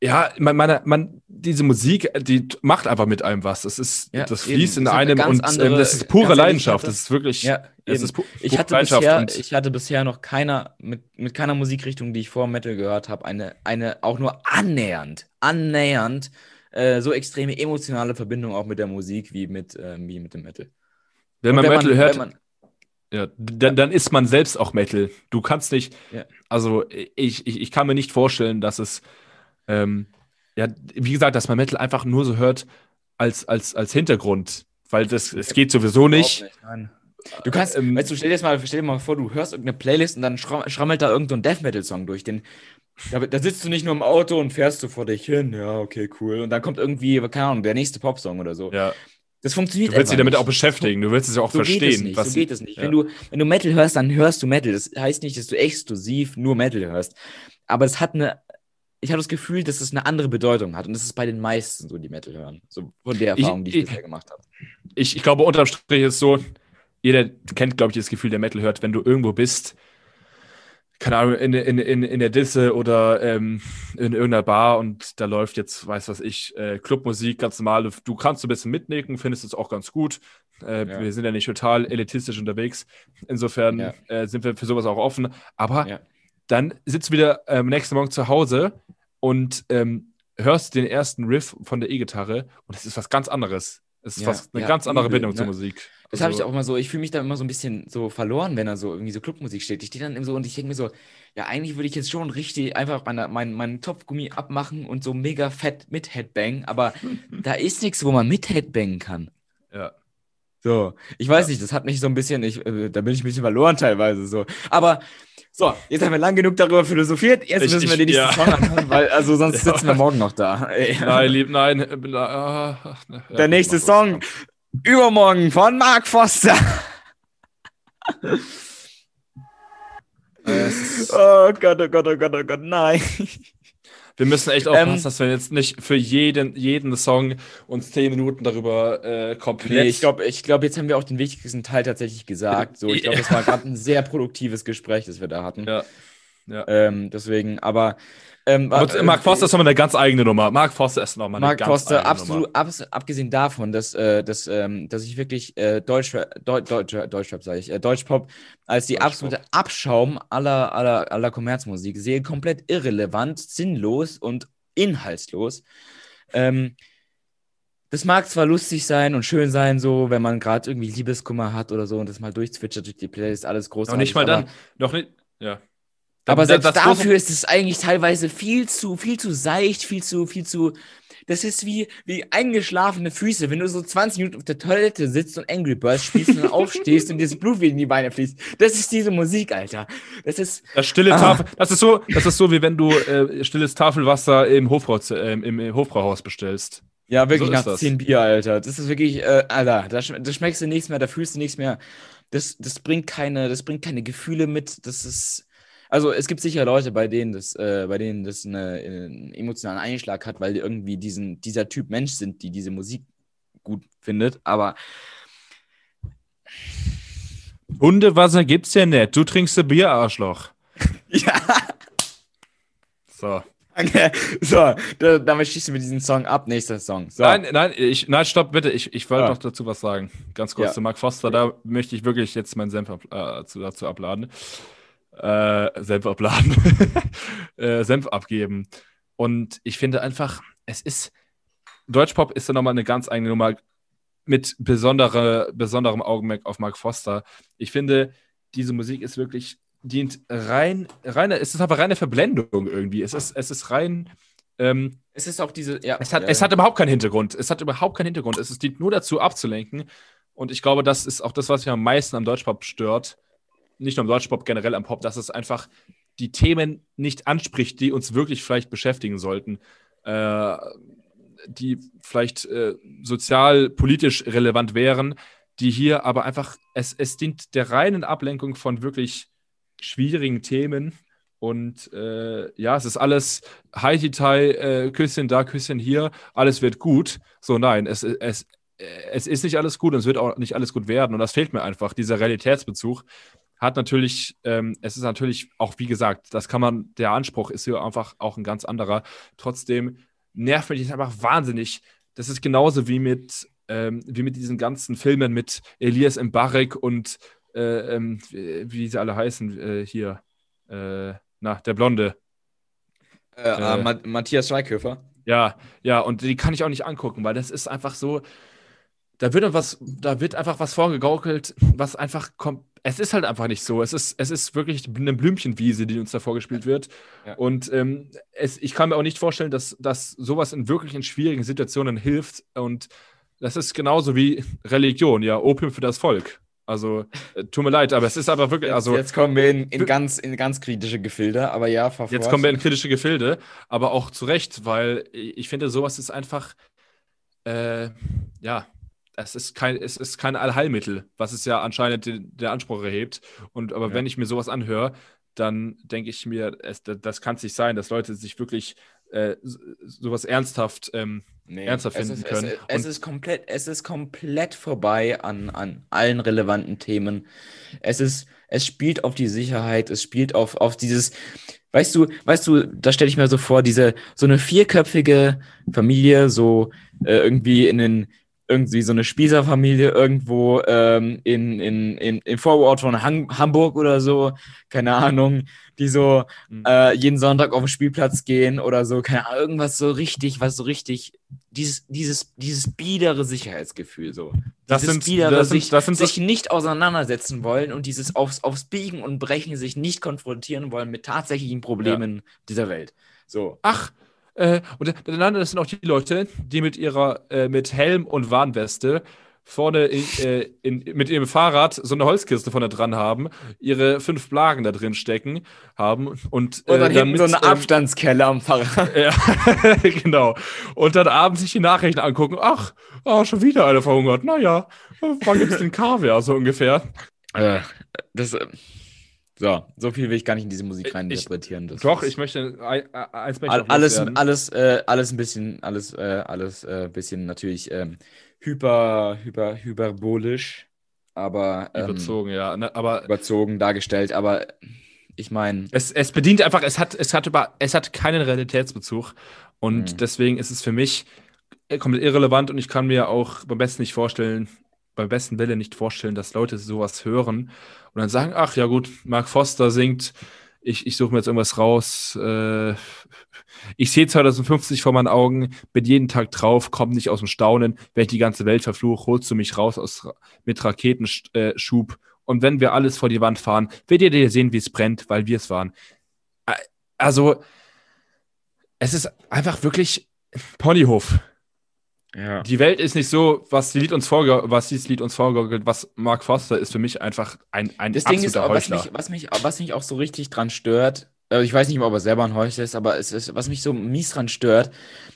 ja, man, man, man, diese Musik, die macht einfach mit einem was. Das ist, Ja, das eben. fließt in Das einem und andere- ähm, das ist pure Leidenschaft. Das ist wirklich, Ja, eben. ist pu Ich hatte, Leidenschaft bisher, ich hatte bisher noch keiner, mit, mit keiner Musikrichtung, die ich vor Metal gehört habe, eine, eine auch nur annähernd, annähernd äh, so extreme emotionale Verbindung auch mit der Musik wie mit, ähm, wie mit dem Metal. Wenn man Und Metal hört, wenn man, Ja, dann, dann ist man selbst auch Metal. Du kannst nicht, Ja. also ich, ich, ich kann mir nicht vorstellen, dass es, ähm, ja, wie gesagt, dass man Metal einfach nur so hört als, als, als Hintergrund, weil das, es geht sowieso nicht. Du kannst, Ähm, weißt du, stell dir, das mal, stell dir mal vor, du hörst irgendeine Playlist und dann schra schrammelt da irgendein Death Metal Song durch. Den, da, da sitzt du nicht nur im Auto und fährst so vor dich hin. Ja, okay, cool. Und dann kommt irgendwie, keine Ahnung, der nächste Popsong oder so. Ja, Das funktioniert du willst dich damit nicht. auch beschäftigen, du willst es ja auch So geht es verstehen. nicht, was so geht es nicht. ja. Wenn, du, wenn du Metal hörst, dann hörst du Metal. Das heißt nicht, dass du exklusiv nur Metal hörst. Aber es hat eine, ich habe das Gefühl, dass es eine andere Bedeutung hat. Und das ist bei den meisten so, die Metal hören. So von der Ich- Erfahrung, die ich, ich- bisher gemacht habe. ich, ich glaube, unterm Strich ist so, jeder kennt, glaube ich, das Gefühl, der Metal hört, wenn du irgendwo bist, keine Ahnung, in, in, in, in der Disse oder ähm, in irgendeiner Bar und da läuft jetzt, weiß was ich, äh, Clubmusik, ganz normal. Du kannst ein bisschen mitnicken, findest es auch ganz gut. Äh, Ja. Wir sind ja nicht total elitistisch unterwegs. Insofern Ja. äh, sind wir für sowas auch offen. Aber Ja. dann sitzt du wieder ähm, nächsten Morgen zu Hause und ähm, hörst den ersten Riff von der E-Gitarre und es ist was ganz anderes. Es ist was, eine ganz andere Bindung zur ne? Musik. Das habe ich Also- auch immer so, ich fühle mich da immer so ein bisschen so verloren, wenn da so irgendwie so Clubmusik steht. Ich stehe dann immer so und ich denke mir so, ja, eigentlich würde ich jetzt schon richtig einfach meine, mein, meinen Topfgummi abmachen und so mega fett mit Headbang, aber da ist nichts, wo man mit Headbangen kann. Ja. So, ich weiß Ja. nicht, das hat mich so ein bisschen, ich, äh, da bin ich ein bisschen verloren teilweise so. Aber so, jetzt haben wir lang genug darüber philosophiert, jetzt Ich- müssen wir den nächsten ja. Song anhören, weil also sonst Ja. sitzen wir morgen noch da. Nein, lieb, nein. äh, ja, Der nächste Song, übermorgen von Mark Foster. Oh Gott, oh Gott, oh Gott, oh Gott, nein. Wir müssen echt Ähm, aufpassen, dass wir jetzt nicht für jeden, jeden Song uns zehn Minuten darüber äh, komplett. Nee, ich glaube, ich glaub, jetzt haben wir auch den wichtigsten Teil tatsächlich gesagt. So, ich glaube, das war gerade ein sehr produktives Gespräch, das wir da hatten. Ja. ja. Ähm, deswegen, aber. Ähm, äh, Mark Foster ist nochmal eine ganz eigene Nummer. Mark Foster ist nochmal eine Mark ganz Foster, eigene absolut, Nummer. abs abgesehen davon, dass, äh, dass, ähm, dass ich wirklich äh, Deutsch, Deu Deutsch, Deutschrap, sage ich, äh, Deutschpop als die Deutschpop. absolute Abschaum aller, aller, aller Kommerzmusik sehe, komplett irrelevant, sinnlos und inhaltslos. Ähm, das mag zwar lustig sein und schön sein, so, wenn man gerade irgendwie Liebeskummer hat oder so und das mal durchzwitschert durch die Playlist, alles großartig. Und nicht mal dann, noch nicht, ja. Aber selbst das dafür große- ist es eigentlich teilweise viel zu, viel zu seicht, viel zu, viel zu. Das ist wie, wie eingeschlafene Füße, wenn du so 20 Minuten auf der Toilette sitzt und Angry Birds spielst und dann aufstehst und dir das Blut wieder in die Beine fließt. Das ist diese Musik, Alter. Das ist. Das stille Ah. Tafel, das ist so, das ist so, wie wenn du äh, stilles Tafelwasser im, Hofbrau, äh, im, im Hofbrauhaus bestellst. Ja, wirklich So nach das. 10 Bier, Alter. Das ist wirklich, äh, Alter, da, sch da schmeckst du nichts mehr, da fühlst du nichts mehr. Das, das bringt keine, das bringt keine Gefühle mit. Das ist. Also es gibt sicher Leute, bei denen das, äh, bei denen das eine, einen emotionalen Einschlag hat, weil die irgendwie diesen, dieser Typ Mensch sind, die diese Musik gut findet. Aber Hundewasser gibt's ja nicht. Du trinkst ein Bier, Arschloch. ja, So. danke. So, da, damit schießt du mit diesem Song ab. Nächster Song. So. Nein, nein, ich, nein, stopp, bitte. Ich, ich wollte Ah. noch dazu was sagen. Ganz kurz Ja. zu Mark Foster. Da möchte ich wirklich jetzt meinen Senf ab, äh, zu, dazu abladen. Äh, Senf abladen. äh, Senf abgeben. Und ich finde einfach, es ist. Deutschpop ist ja nochmal eine ganz eigene Nummer mit besondere, besonderem Augenmerk auf Mark Foster. Ich finde, diese Musik ist wirklich, dient rein, reine, es ist aber reine Verblendung irgendwie. Es ist, es ist rein. Ähm, Es ist auch diese, ja. es hat, ja, es hat überhaupt keinen Hintergrund. Es hat überhaupt keinen Hintergrund. Es dient nur dazu, abzulenken. Und ich glaube, das ist auch das, was mich am meisten am Deutschpop stört. Nicht nur am Deutschpop, generell am Pop, dass es einfach die Themen nicht anspricht, die uns wirklich vielleicht beschäftigen sollten. Äh, die vielleicht äh, sozial, politisch relevant wären, die hier aber einfach, es, es dient der reinen Ablenkung von wirklich schwierigen Themen. Und äh, ja, es ist alles Haiti-Tai, äh, Küsschen da, Küsschen hier, alles wird gut. So, nein, es, es, es ist nicht alles gut und es wird auch nicht alles gut werden. Und das fehlt mir einfach, dieser Realitätsbezug. Hat natürlich, ähm, es ist natürlich auch, wie gesagt, das kann man, der Anspruch ist hier einfach auch ein ganz anderer. Trotzdem nervt mich das einfach wahnsinnig. Das ist genauso wie mit, ähm, wie mit diesen ganzen Filmen mit Elias Mbarek und äh, ähm, wie sie alle heißen, äh, hier, äh, na, der Blonde. Äh, äh, äh, Ma Matthias Schweighöfer. Ja, ja, und die kann ich auch nicht angucken, weil das ist einfach so, da wird dann was, da wird einfach was vorgegaukelt, was einfach kommt. Es ist halt einfach nicht so. Es ist, es ist wirklich eine Blümchenwiese, die uns da vorgespielt wird. Ja. Und ähm, es, ich kann mir auch nicht vorstellen, dass, dass sowas in wirklich in schwierigen Situationen hilft. Und das ist genauso wie Religion, ja, Opium für das Volk. Also, äh, tut mir leid, aber es ist aber wirklich, Jetzt, also. jetzt kommen wir in, in, ganz, in ganz kritische Gefilde, aber ja, fahr Jetzt kommen wir in kritische Gefilde, aber auch zu Recht, weil ich finde, sowas ist einfach, äh, ja, es ist kein, es ist kein Allheilmittel, was es ja anscheinend den, der Anspruch erhebt. Und aber Ja. wenn ich mir sowas anhöre, dann denke ich mir, es, das kann es nicht sein, dass Leute sich wirklich äh, so- sowas ernsthaft ähm, Nee, ernsthaft finden ist, können. Es, es, ist komplett, es ist komplett vorbei an, an allen relevanten Themen. Es ist, es spielt auf die Sicherheit, es spielt auf, auf dieses, weißt du, weißt du, da stelle ich mir so vor, diese, so eine vierköpfige Familie, so äh, irgendwie in den, irgendwie so eine Spießerfamilie irgendwo ähm, in, in, in, im Vorort von Hang Hamburg oder so, keine Ahnung, die so Mhm. äh, jeden Sonntag auf den Spielplatz gehen oder so, keine Ahnung, irgendwas so richtig, was so richtig, dieses, dieses, dieses biedere Sicherheitsgefühl so. Das dieses sind- biedere, das sind- sich, das sind sich nicht auseinandersetzen wollen und dieses aufs, aufs Biegen und Brechen sich nicht konfrontieren wollen mit tatsächlichen Problemen dieser Welt. So. Ach, äh, und dann das sind auch die Leute, die mit ihrer, äh, mit Helm und Warnweste vorne in, äh, in, mit ihrem Fahrrad so eine Holzkiste vorne dran haben, ihre fünf Blagen da drin stecken haben und, Und dann äh, hinten so damit, eine Abstandskelle am Fahrrad. Ja, genau. Und dann abends sich die Nachrichten angucken. Ach, ah, schon wieder eine verhungert. Naja, wann gibt es den Kaviar so ungefähr? Äh, das, äh, so, so viel will ich gar nicht in diese Musik Ich- reininterpretieren. Das Doch, ich möchte ein, ein- eins möchte ich All, alles, alles, äh, alles ein bisschen, alles, äh, alles äh, bisschen natürlich ähm, hyper, hyper, hyperbolisch, aber ähm, überzogen, ja. Ne, aber überzogen dargestellt. Aber ich meine, Es, es bedient einfach, es hat, es hat über, es hat keinen Realitätsbezug. Und Mhm. deswegen ist es für mich komplett irrelevant und ich kann mir auch beim besten nicht vorstellen, beim besten Willen nicht vorstellen, dass Leute sowas hören und dann sagen, ach ja gut, Mark Foster singt ich, ich suche mir jetzt irgendwas raus. Äh, ich sehe 2050 vor meinen Augen, bin jeden Tag drauf, komme nicht aus dem Staunen. Wenn ich die ganze Welt verfluche, holst du mich raus aus, mit Raketenschub. Und wenn wir alles vor die Wand fahren, werdet ihr sehen, wie es brennt, weil wir es waren. Also, es ist einfach wirklich Ponyhof. Ja. Die Welt ist nicht so, was, Lied uns was dieses Lied uns vorgaukelt, was Mark Foster ist für mich einfach ein, ein das Ding ist, was mich, was, mich, was mich auch so richtig dran stört, also ich weiß nicht, ob er selber ein Heuchler ist, aber es ist, was mich so mies dran stört,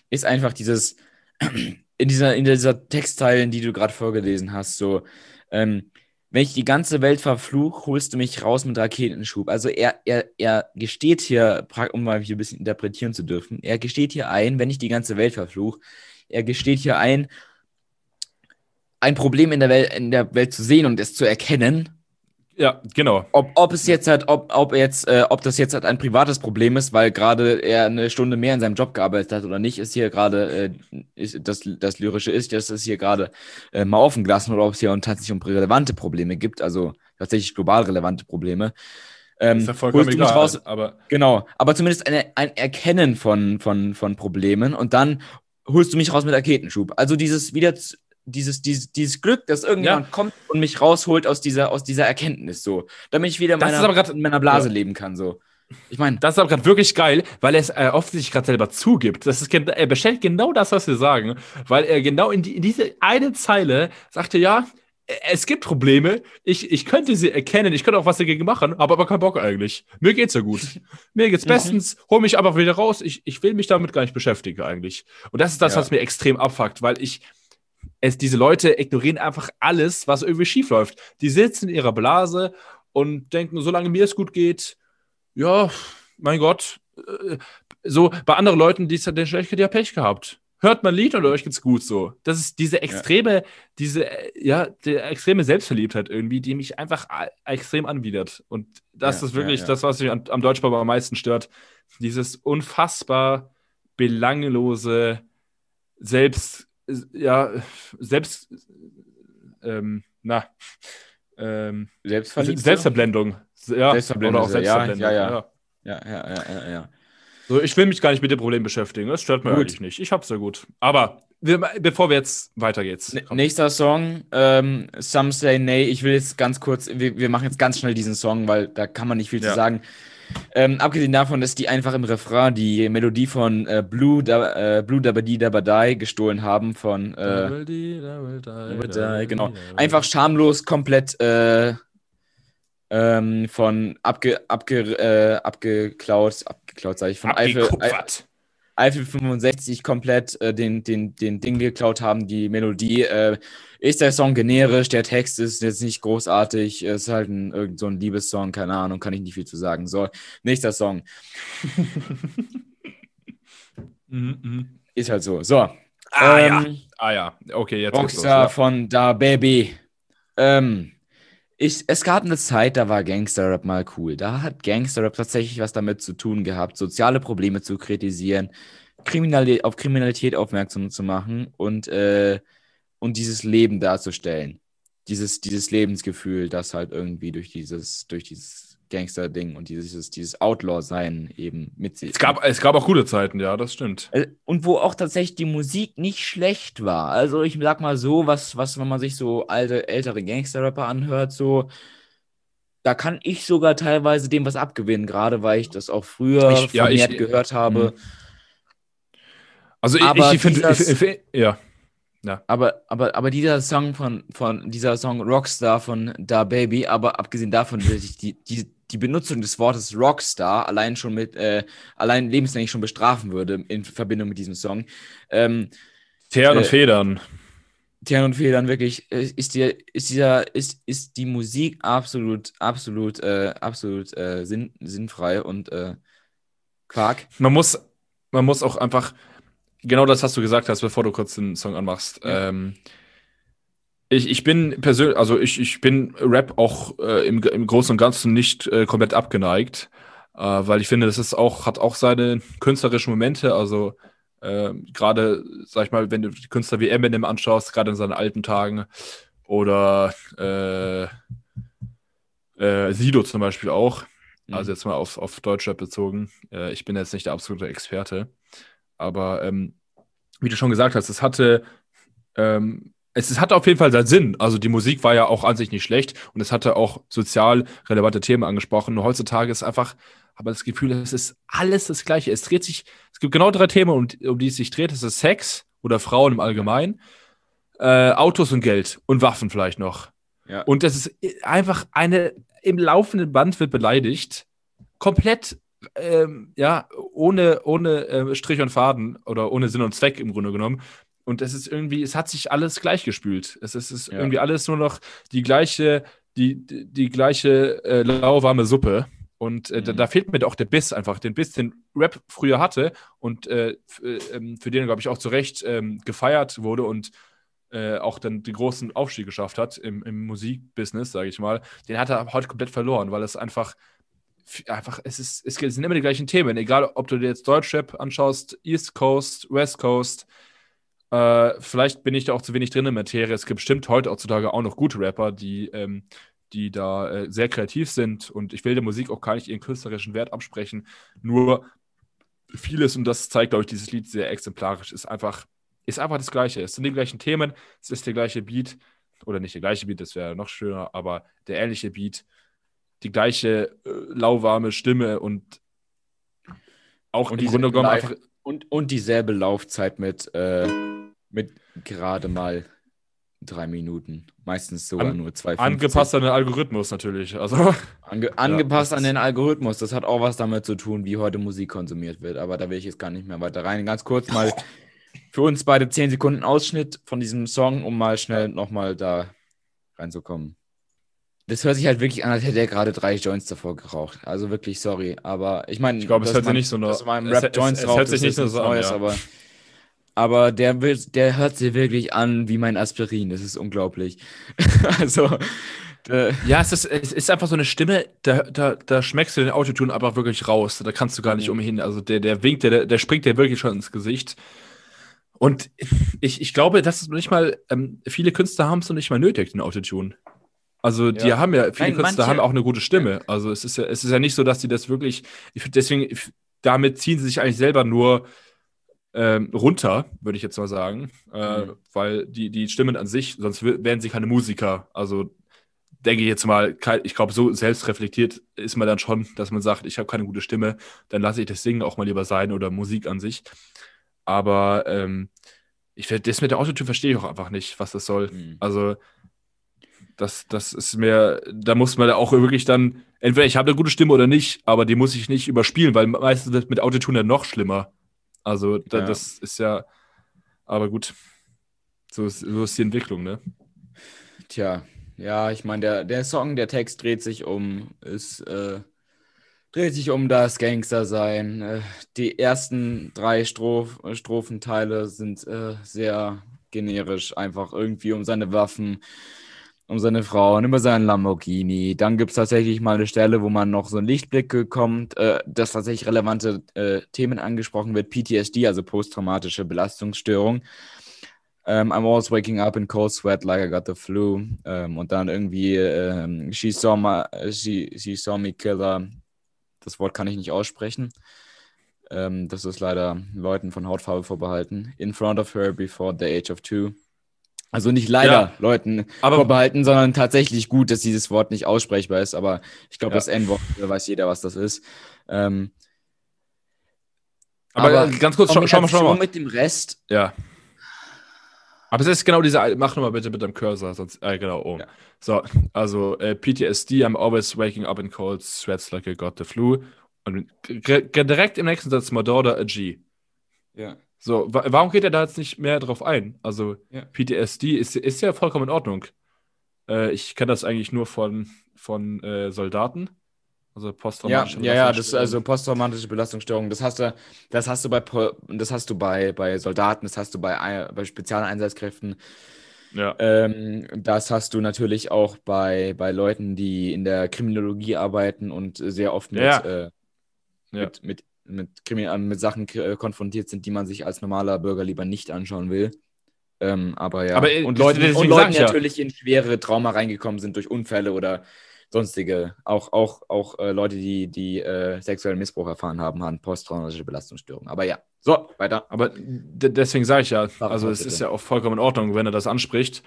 ist einfach dieses, in dieser, in dieser Textteilen, die du gerade vorgelesen hast, so, ähm, wenn ich die ganze Welt verfluche, holst du mich raus mit Raketenschub. Also er, er, er gesteht hier, um mal hier ein bisschen interpretieren zu dürfen, er gesteht hier ein, wenn ich die ganze Welt verfluche, er gesteht hier ein, ein Problem in der Welt, in der Welt zu sehen und es zu erkennen. Ja, genau. Ob, ob es jetzt halt, ob, ob jetzt, äh, ob das jetzt halt ein privates Problem ist, weil gerade er eine Stunde mehr in seinem Job gearbeitet hat oder nicht, ist hier gerade äh, das, das Lyrische ist, dass es hier gerade äh, mal offen gelassen oder ob es hier tatsächlich um relevante Probleme gibt, also tatsächlich global relevante Probleme. Ähm, ist ja vollkommen egal, raus, aber genau, aber zumindest eine, ein Erkennen von, von, von Problemen und dann holst du mich raus mit Raketenschub. Also dieses wieder dieses, dieses, dieses Glück, dass irgendjemand ja. kommt und mich rausholt aus dieser, aus dieser Erkenntnis, so, damit ich wieder in meiner, grad, in meiner Blase ja. leben kann, so. Ich meine, das ist aber gerade wirklich geil, weil er es äh, offensichtlich gerade selber zugibt. Das ist, er bestellt genau das, was wir sagen, weil er genau in, die, in diese eine Zeile sagte, ja, es gibt Probleme, ich, ich könnte sie erkennen, ich könnte auch was dagegen machen, aber aber keinen Bock eigentlich. Mir geht's ja gut. Mir geht's bestens, hol mich einfach wieder raus, ich, ich will mich damit gar nicht beschäftigen eigentlich. Und das ist das, ja. was mir extrem abfuckt, weil ich, es, diese Leute ignorieren einfach alles, was irgendwie schief läuft. Die sitzen in ihrer Blase und denken, solange mir es gut geht, ja, mein Gott, äh, so bei anderen Leuten, die es den schlecht ja Pech gehabt. Hört man ein Lied oder euch geht's gut so. Das ist diese extreme, ja. diese, ja, die extreme Selbstverliebtheit irgendwie, die mich einfach extrem anwidert. Und das ja, ist wirklich ja, das, was mich am, am Deutschpop am meisten stört. Dieses unfassbar belanglose Selbst, ja, selbst, ähm, na, ähm, Selbstverblendung. Ja, Selbstverblendung. Oder auch Selbstverblendung. Ja, ja. Ja, ja, ja, ja, ja. So, ich will mich gar nicht mit dem Problem beschäftigen. Das stört mir gut. eigentlich nicht. Ich hab's ja gut. Aber wir, bevor wir jetzt weiter geht's. nächster Song, ähm, Some Say Nay. Ich will jetzt ganz kurz, wir, wir machen jetzt ganz schnell diesen Song, weil da kann man nicht viel ja. zu sagen. Ähm, abgesehen davon, dass die einfach im Refrain die Melodie von äh, Blue, da, äh, Blue Dabadi Dabadai gestohlen haben von äh, Dabadi, genau. Einfach schamlos komplett äh, ähm, von abge, abge, äh, abgeklaut, abgeklaut sage ich, von Eifel, Eifel 65 komplett äh, den, den, den Ding geklaut haben, die Melodie. Äh, ist der Song generisch, der Text ist jetzt nicht großartig, ist halt ein, irgend so ein Liebessong, keine Ahnung, kann ich nicht viel zu sagen. So, nächster Song. Mhm, mhm. ist halt so. So. Ah ähm, ja. Ah ja, okay, jetzt Rockstar los, ja. von Da Baby. Ähm, ich, es gab eine Zeit, da war Gangsterrap mal cool. Da hat Gangsterrap tatsächlich was damit zu tun gehabt, soziale Probleme zu kritisieren, Kriminalität, auf Kriminalität aufmerksam zu machen und, äh, und dieses Leben darzustellen. Dieses, dieses Lebensgefühl, das halt irgendwie durch dieses, durch dieses Gangster-Ding und dieses, dieses Outlaw-Sein eben mit sich. Es gab, es gab auch gute Zeiten, ja, das stimmt. Äh, und wo auch tatsächlich die Musik nicht schlecht war. Also ich sag mal so, was, was wenn man sich so alte, ältere Gangster-Rapper anhört, so, da kann ich sogar teilweise dem was abgewinnen, gerade weil ich das auch früher ich, ja, ich, gehört habe. Mh. Also ich, ich finde, ja. Ja. Aber, aber, aber dieser Song von, von dieser Song Rockstar von Da Baby, aber abgesehen davon, dass ich die, die, die Benutzung des Wortes Rockstar allein schon mit, äh, allein lebenslänglich schon bestrafen würde in Verbindung mit diesem Song. Ähm, und äh, Federn. Tern und Federn, wirklich, äh, ist, die, ist, dieser, ist, ist die Musik absolut, absolut, äh, absolut äh, sinn, sinnfrei und äh, Quark. Man muss, man muss auch einfach, genau das, was du gesagt hast, bevor du kurz den Song anmachst, ja. ähm, ich, ich bin persönlich, also ich, ich bin Rap auch äh, im, im Großen und Ganzen nicht äh, komplett abgeneigt, äh, weil ich finde, das ist auch, hat auch seine künstlerischen Momente. Also äh, gerade, sag ich mal, wenn du die Künstler wie Eminem anschaust, gerade in seinen alten Tagen, oder äh, äh, Sido zum Beispiel auch. Also jetzt mal auf, auf Deutschrap bezogen. Äh, ich bin jetzt nicht der absolute Experte. Aber ähm, wie du schon gesagt hast, es hatte, ähm, es, es hatte auf jeden Fall seinen Sinn. Also die Musik war ja auch an sich nicht schlecht und es hatte auch sozial relevante Themen angesprochen. Nur heutzutage ist einfach, aber das Gefühl, es ist alles das Gleiche. Es dreht sich, es gibt genau drei Themen, um, um die es sich dreht. Es ist Sex oder Frauen im Allgemeinen, äh, Autos und Geld und Waffen vielleicht noch. Ja. Und das ist einfach eine, im laufenden Band wird beleidigt, komplett, ähm, ja, ohne, ohne äh, Strich und Faden oder ohne Sinn und Zweck im Grunde genommen. Und es ist irgendwie, es hat sich alles gleichgespült. Es ist, es ist Ja. irgendwie alles nur noch die gleiche, die, die, die gleiche äh, lauwarme Suppe. Und äh, da, Mhm. da fehlt mir auch der Biss einfach, den Biss, den Rap früher hatte und äh, äh, ähm, für den, glaube ich, auch zu Recht ähm, gefeiert wurde und äh, auch dann den großen Aufstieg geschafft hat im, im Musikbusiness, sage ich mal, den hat er heute komplett verloren, weil es einfach, einfach es, ist, es sind immer die gleichen Themen, egal ob du dir jetzt Deutschrap anschaust, East Coast, West Coast, äh, vielleicht bin ich da auch zu wenig drin in der Materie. Es gibt bestimmt heute heutzutage auch noch gute Rapper, die, ähm, die da äh, sehr kreativ sind. Und ich will der Musik auch gar nicht ihren künstlerischen Wert absprechen. Nur vieles, und das zeigt, glaube ich, dieses Lied sehr exemplarisch, ist einfach, ist einfach das Gleiche. Es sind die gleichen Themen, es ist der gleiche Beat. Oder nicht der gleiche Beat, das wäre noch schöner, aber der ähnliche Beat. Die gleiche äh, lauwarme Stimme und auch Und im Grunde genommen einfach Und, und dieselbe Laufzeit mit, äh, mit gerade mal drei Minuten. Meistens sogar An- nur zwei angepasst an den Algorithmus natürlich. Also. Ange angepasst das an den Algorithmus. Das hat auch was damit zu tun, wie heute Musik konsumiert wird. Aber da will ich jetzt gar nicht mehr weiter rein. Ganz kurz mal für uns beide 10 Sekunden Ausschnitt von diesem Song, um mal schnell nochmal da reinzukommen. Das hört sich halt wirklich an, als hätte er gerade drei Joints davor geraucht. Also wirklich sorry. Aber ich meine, Ich glaube, es hört sich nicht so man im es- Rap Joints es- es raucht, hört sich nicht so an, Neues, ja. aber, aber der, will, der hört sich wirklich an wie mein Aspirin. Das ist unglaublich. also, äh, Ja, es ist, es ist einfach so eine Stimme, da, da, da schmeckst du den Autotune aber wirklich raus. Da kannst du gar nicht Mhm. umhin. Also der, der winkt, der, der springt dir wirklich schon ins Gesicht. Und ich, ich glaube, dass es nicht mal, ähm, viele Künstler haben es noch nicht mal nötig, den Autotune. Also die Ja. haben ja, viele Nein, Künstler manche- haben auch eine gute Stimme. Also es ist ja, es ist ja nicht so, dass die das wirklich, ich, deswegen, ich, damit ziehen sie sich eigentlich selber nur ähm, runter, würde ich jetzt mal sagen. Äh, Mhm. Weil die, die Stimmen an sich, sonst wär- wären sie keine Musiker. Also denke ich jetzt mal, ich glaube, so selbstreflektiert ist man dann schon, dass man sagt, ich habe keine gute Stimme, dann lasse ich das Singen auch mal lieber sein oder Musik an sich. Aber ähm, ich, das mit der Autotune verstehe ich auch einfach nicht, was das soll. Mhm. Also, das, das ist mir, da muss man auch wirklich dann, entweder ich habe eine gute Stimme oder nicht, aber die muss ich nicht überspielen, weil meistens wird mit Autotune dann noch schlimmer. Also, da, Ja. das ist ja, aber gut, so ist, so ist die Entwicklung, ne? Tja, ja, ich meine, der, der Song, der Text dreht sich um, ist, äh, dreht sich um das Gangstersein. Äh, die ersten drei Stroph Strophenteile sind äh, sehr generisch, einfach irgendwie um seine Waffen, um seine Frauen, über seinen Lamborghini. Dann gibt es tatsächlich mal eine Stelle, wo man noch so einen Lichtblick bekommt, äh, dass tatsächlich relevante äh, Themen angesprochen wird, PTSD, also posttraumatische Belastungsstörung. Um, I'm always waking up in cold sweat like I got the flu. Um, und dann irgendwie ähm, she, saw my, she, she saw me killer. Das Wort kann ich nicht aussprechen. Ähm, das ist leider Leuten von Hautfarbe vorbehalten. In front of her before the age of two. Also nicht leider Ja. Leuten Aber- vorbehalten, sondern tatsächlich gut, dass dieses Wort nicht aussprechbar ist. Aber ich glaube, Ja. das N-Wort äh, weiß jeder, was das ist. Ähm, Aber, ganz kurz, schau, schau mal, schau mal. mit dem Rest Ja. Aber es ist genau diese, mach nochmal bitte mit dem Cursor, sonst, äh, genau, oben. Ja. So, also äh, PTSD, I'm always waking up in cold sweats like I got the flu. Und g- direkt im nächsten Satz, my daughter a G. Ja. So, wa warum geht er da jetzt nicht mehr drauf ein? Also, Ja. PTSD ist, ist ja vollkommen in Ordnung. Äh, ich kenne das eigentlich nur von, von äh, Soldaten. Also Ja, posttraumatische ja, ja, das ist Belastungsstörung. also posttraumatische Belastungsstörung. Das hast du, das hast du bei, das hast du bei, bei Soldaten, das hast du bei, Ei- bei Spezialeinsatzkräften. Ja. Ähm, das hast du natürlich auch bei, bei Leuten, die in der Kriminologie arbeiten und sehr oft mit, Ja. äh, Ja. mit, mit, mit, Krimi mit Sachen äh, konfrontiert sind, die man sich als normaler Bürger lieber nicht anschauen will. Ähm, aber ja, Aber, äh, und Leute, und ich die ja. natürlich in schwere Trauma reingekommen sind durch Unfälle oder sonstige, auch, auch, auch äh, Leute, die, die äh, sexuellen Missbrauch erfahren haben, haben posttraumatische Belastungsstörungen. Aber ja, so, weiter. Aber deswegen sage ich ja, also es ist ja auch vollkommen in Ordnung, wenn er das anspricht.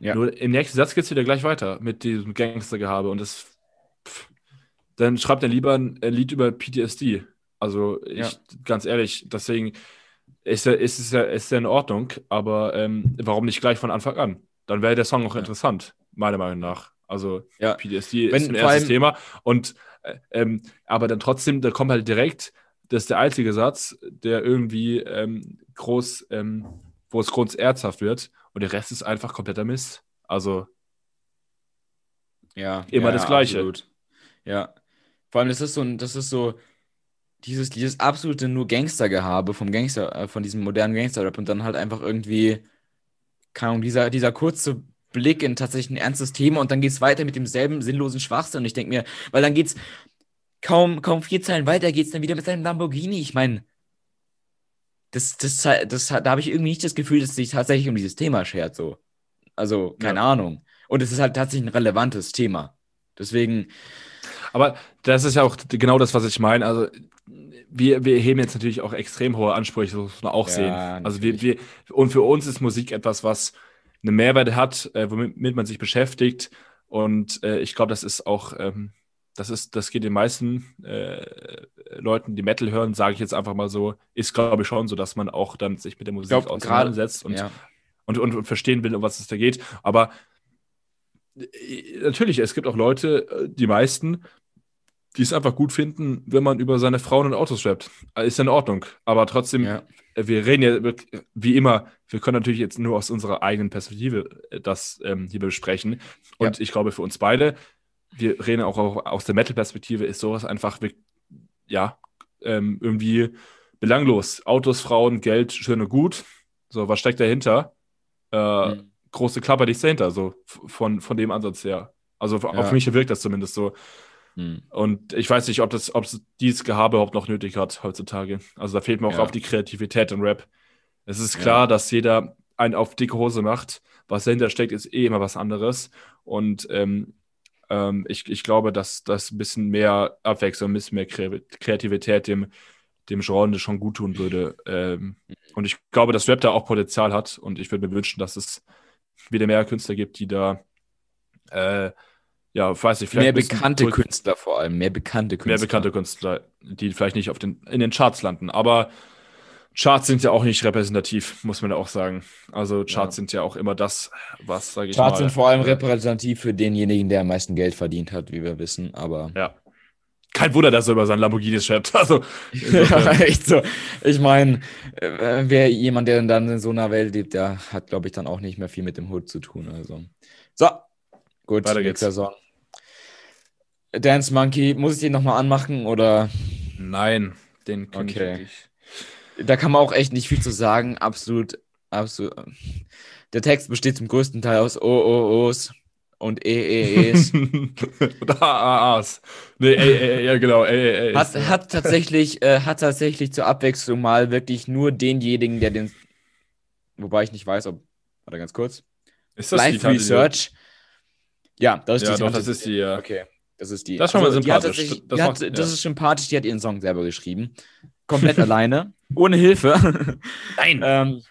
Ja. Nur im nächsten Satz geht es wieder gleich weiter mit diesem Gangstergehabe und das. Pff, dann schreibt er lieber ein Lied über PTSD. Also ich, ja. ganz ehrlich, deswegen ist, ist, es ja, ist ja in Ordnung, aber ähm, warum nicht gleich von Anfang an? Dann wäre der Song auch ja. interessant, meiner Meinung nach. Also ja. PTSD Wenn, ist ein erstes Thema. Und äh, ähm, aber dann trotzdem, da kommt halt direkt, das ist der einzige Satz, der irgendwie ähm, groß, ähm, wo es groß ernsthaft wird. Und der Rest ist einfach kompletter Mist. Also ja, immer ja, das Gleiche. Absolut. Ja. Vor allem, das ist so das ist so, dieses, dieses absolute nur Gangstergehabe vom Gangster, äh, von diesem modernen Gangster-Rap und dann halt einfach irgendwie, keine Ahnung, dieser, dieser kurze Blick in tatsächlich ein ernstes Thema und dann geht es weiter mit demselben sinnlosen Schwachsinn. Und ich denke mir, weil dann geht's kaum, kaum vier Zeilen weiter, geht es dann wieder mit seinem Lamborghini. Ich meine, das, das, das, da habe ich irgendwie nicht das Gefühl, dass es sich tatsächlich um dieses Thema schert. So. Also, keine ja. Ahnung. Und es ist halt tatsächlich ein relevantes Thema. Deswegen. Aber das ist ja auch genau das, was ich meine. Also, wir, wir heben jetzt natürlich auch extrem hohe Ansprüche, das muss man auch ja, sehen. Also, wir, wir, und für uns ist Musik etwas, was eine Mehrwert hat, äh, womit man sich beschäftigt. Und äh, ich glaube, das ist auch, ähm, das ist, das geht den meisten äh, Leuten, die Metal hören, sage ich jetzt einfach mal so, ist, glaube ich, schon so, dass man auch dann sich mit der Musik glaub, auseinandersetzt und, ja. und, und, und, verstehen will, um was es da geht. Aber äh, natürlich, es gibt auch Leute, äh, die meisten, die es einfach gut finden, wenn man über seine Frauen und Autos schreibt. Ist in Ordnung. Aber trotzdem, ja. Äh, wir reden ja wie immer, wir können natürlich jetzt nur aus unserer eigenen Perspektive äh, das ähm, hier besprechen. Und ja. ich glaube, für uns beide, wir reden auch aus der Metal-Perspektive, ist sowas einfach, ja, ähm, irgendwie belanglos. Autos, Frauen, Geld, schön und gut. So, was steckt dahinter? Äh, mhm. Große Klapper, nichts dahinter, so von, von dem Ansatz her. Also ja. auf mich wirkt das zumindest so. Hm. Und ich weiß nicht, ob das, ob es dieses Gehabe überhaupt noch nötig hat heutzutage. Also da fehlt mir auch ja. auf die Kreativität im Rap. Es ist klar, ja. dass jeder einen auf dicke Hose macht. Was dahinter steckt, ist eh immer was anderes. Und ähm, ähm, ich, ich glaube, dass das ein bisschen mehr Abwechslung, ein bisschen mehr Kreativität dem, dem Genre schon gut tun würde. Ähm, und ich glaube, dass Rap da auch Potenzial hat. Und ich würde mir wünschen, dass es wieder mehr Künstler gibt, die da äh, ja, weiß ich, vielleicht. Mehr bekannte Künstler vor allem, mehr bekannte Künstler. Mehr bekannte Künstler, die vielleicht nicht auf den, in den Charts landen. Aber Charts sind ja auch nicht repräsentativ, muss man ja auch sagen. Also Charts ja. sind ja auch immer das, was, sage ich Charts mal. Charts sind vor allem repräsentativ für denjenigen, der am meisten Geld verdient hat, wie wir wissen, aber. Ja. Kein Wunder, dass er über sein Lamborghini schreibt. Also, ja, echt so. Ich meine, äh, wer jemand, der dann in so einer Welt lebt, der hat, glaube ich, dann auch nicht mehr viel mit dem Hut zu tun. Also. So, gut, weiter geht's. Song. Dance Monkey, muss ich den nochmal anmachen oder? Nein, den kann okay. ich Da kann man auch echt nicht viel zu sagen. Absolut, absolut. Der Text besteht zum größten Teil aus O, O, O's und E, E, E's. Oder A, A, A's. Nee, e, e, e, ja, genau. E, E, hat, hat, tatsächlich, äh, hat tatsächlich zur Abwechslung mal wirklich nur denjenigen, der den. Wobei ich nicht weiß, ob. Warte ganz kurz. Ist das Live die Research. Ja, das ist ja, die. Doch, das ist die, ja. Okay. Das ist die. Das ist schon also, mal sympathisch. Die das, macht, hat, das ist sympathisch, die hat ihren Song selber geschrieben. Komplett alleine. Ohne Hilfe. Nein. ähm,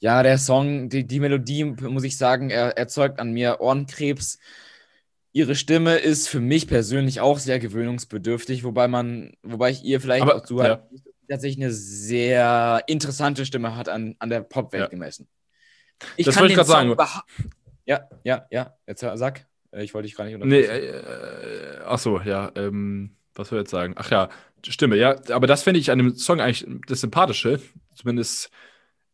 ja, der Song, die, die Melodie, muss ich sagen, er, erzeugt an mir Ohrenkrebs. Ihre Stimme ist für mich persönlich auch sehr gewöhnungsbedürftig, wobei man, wobei ich ihr vielleicht Aber, auch zuhöre, ja. tatsächlich eine sehr interessante Stimme hat an, an der Popwelt ja. gemessen. Ich das wollte ich gerade sagen. Ja, ja, ja. Jetzt sag. Äh, ich wollte dich gar nicht unterbrechen. Nee, äh, äh, ach so, ja. Ähm, was soll ich jetzt sagen? Ach ja, Stimme, ja. Aber das finde ich an dem Song eigentlich das Sympathische. Zumindest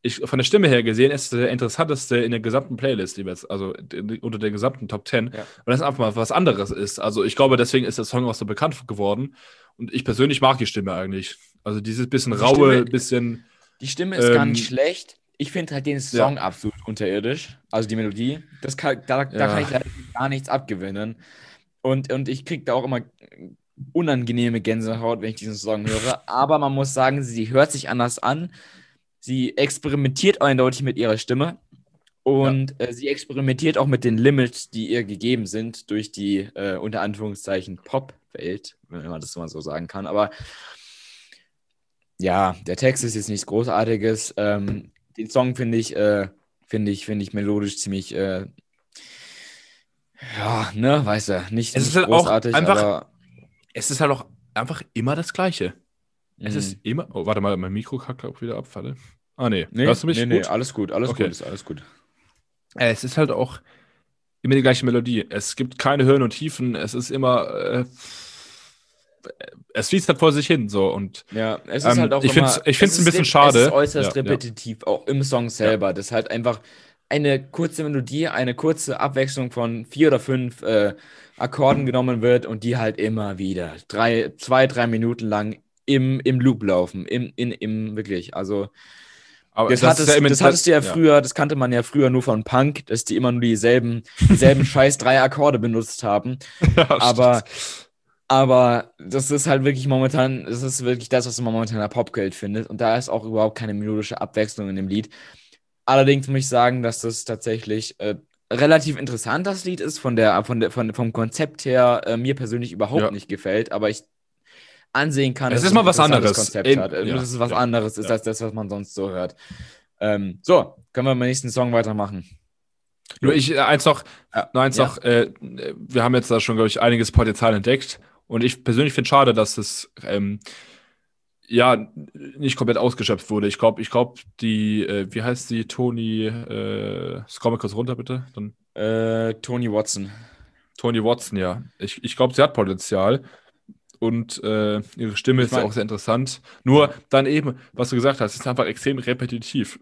ich, von der Stimme her gesehen ist der interessanteste in der gesamten Playlist, jetzt, also unter der gesamten Top 10, ja. weil das einfach mal was anderes ist. Also ich glaube, deswegen ist der Song auch so bekannt geworden. Und ich persönlich mag die Stimme eigentlich. Also dieses bisschen die raue, Stimme, bisschen. Die Stimme ist ähm, gar nicht schlecht. Ich finde halt den Song ja. absolut unterirdisch. Also die Melodie. Das kann, da, da kann ich leider gar nichts abgewinnen. Und, und ich kriege da auch immer unangenehme Gänsehaut, wenn ich diesen Song höre. Aber man muss sagen, sie hört sich anders an. Sie experimentiert eindeutig mit ihrer Stimme. Und äh, sie experimentiert auch mit den Limits, die ihr gegeben sind durch die äh, unter Anführungszeichen Pop-Welt, wenn man das mal so sagen kann. Aber ja, der Text ist jetzt nichts Großartiges. Ähm, den Song finde ich, äh, finde ich, finde ich melodisch ziemlich, äh, ja, ne, weiß er, nicht, Es nicht ist halt auch großartig, einfach- aber Es ist halt auch einfach immer das Gleiche. Es Mhm. ist immer. Oh, warte mal, mein Mikro kackt auch wieder ab, Falle. Ah, nee. nee, Hörst du mich nee, gut? nee, alles gut, alles Okay. gut, ist alles gut. Es ist halt auch immer die gleiche Melodie. Es gibt keine Höhen und Tiefen. Es ist immer. Äh, es fließt halt vor sich hin, so und Ja, es ist Ähm, halt auch ich immer, ich find's es ein bisschen schade. Es ist äußerst Ja, ja. repetitiv, auch im Song selber. Das ist halt einfach eine kurze Melodie, eine kurze Abwechslung von vier oder fünf äh, Akkorden genommen wird und die halt immer wieder drei, zwei, drei Minuten lang im, im Loop laufen. Im, in, im, wirklich. Also, aber das, das hattest, ja das hattest du ja früher, das kannte man ja früher nur von Punk, dass die immer nur dieselben, dieselben scheiß drei Akkorde benutzt haben. Ja, Aber, stimmt. Aber das ist halt wirklich momentan, das ist wirklich das, was man momentan in der Popwelt findet. Und da ist auch überhaupt keine melodische Abwechslung in dem Lied. Allerdings muss ich sagen, dass das tatsächlich äh, relativ interessant das Lied ist, von der, von der, von, vom Konzept her äh, mir persönlich überhaupt Ja. nicht gefällt, aber ich ansehen kann, Es dass ist mal ein was anderes. Konzept In- hat. Äh, ja, dass es was ja, anderes ist als das, was man sonst so hört. Ähm, so, können wir beim nächsten Song weitermachen. Nur ich, äh, eins noch, nur eins noch, äh, wir haben jetzt da schon, glaube ich, einiges Potenzial entdeckt. Und ich persönlich finde es schade, dass es ähm, ja nicht komplett ausgeschöpft wurde. Ich glaube, ich glaube, die, äh, wie heißt sie, Toni, äh, scroll mal kurz runter, bitte. Dann Äh, Tony Watson. Toni Watson, ja. Ich, ich glaube, sie hat Potenzial. Und äh, ihre Stimme Ich ist ja mein- auch sehr interessant. Nur dann eben, was du gesagt hast, ist einfach extrem repetitiv.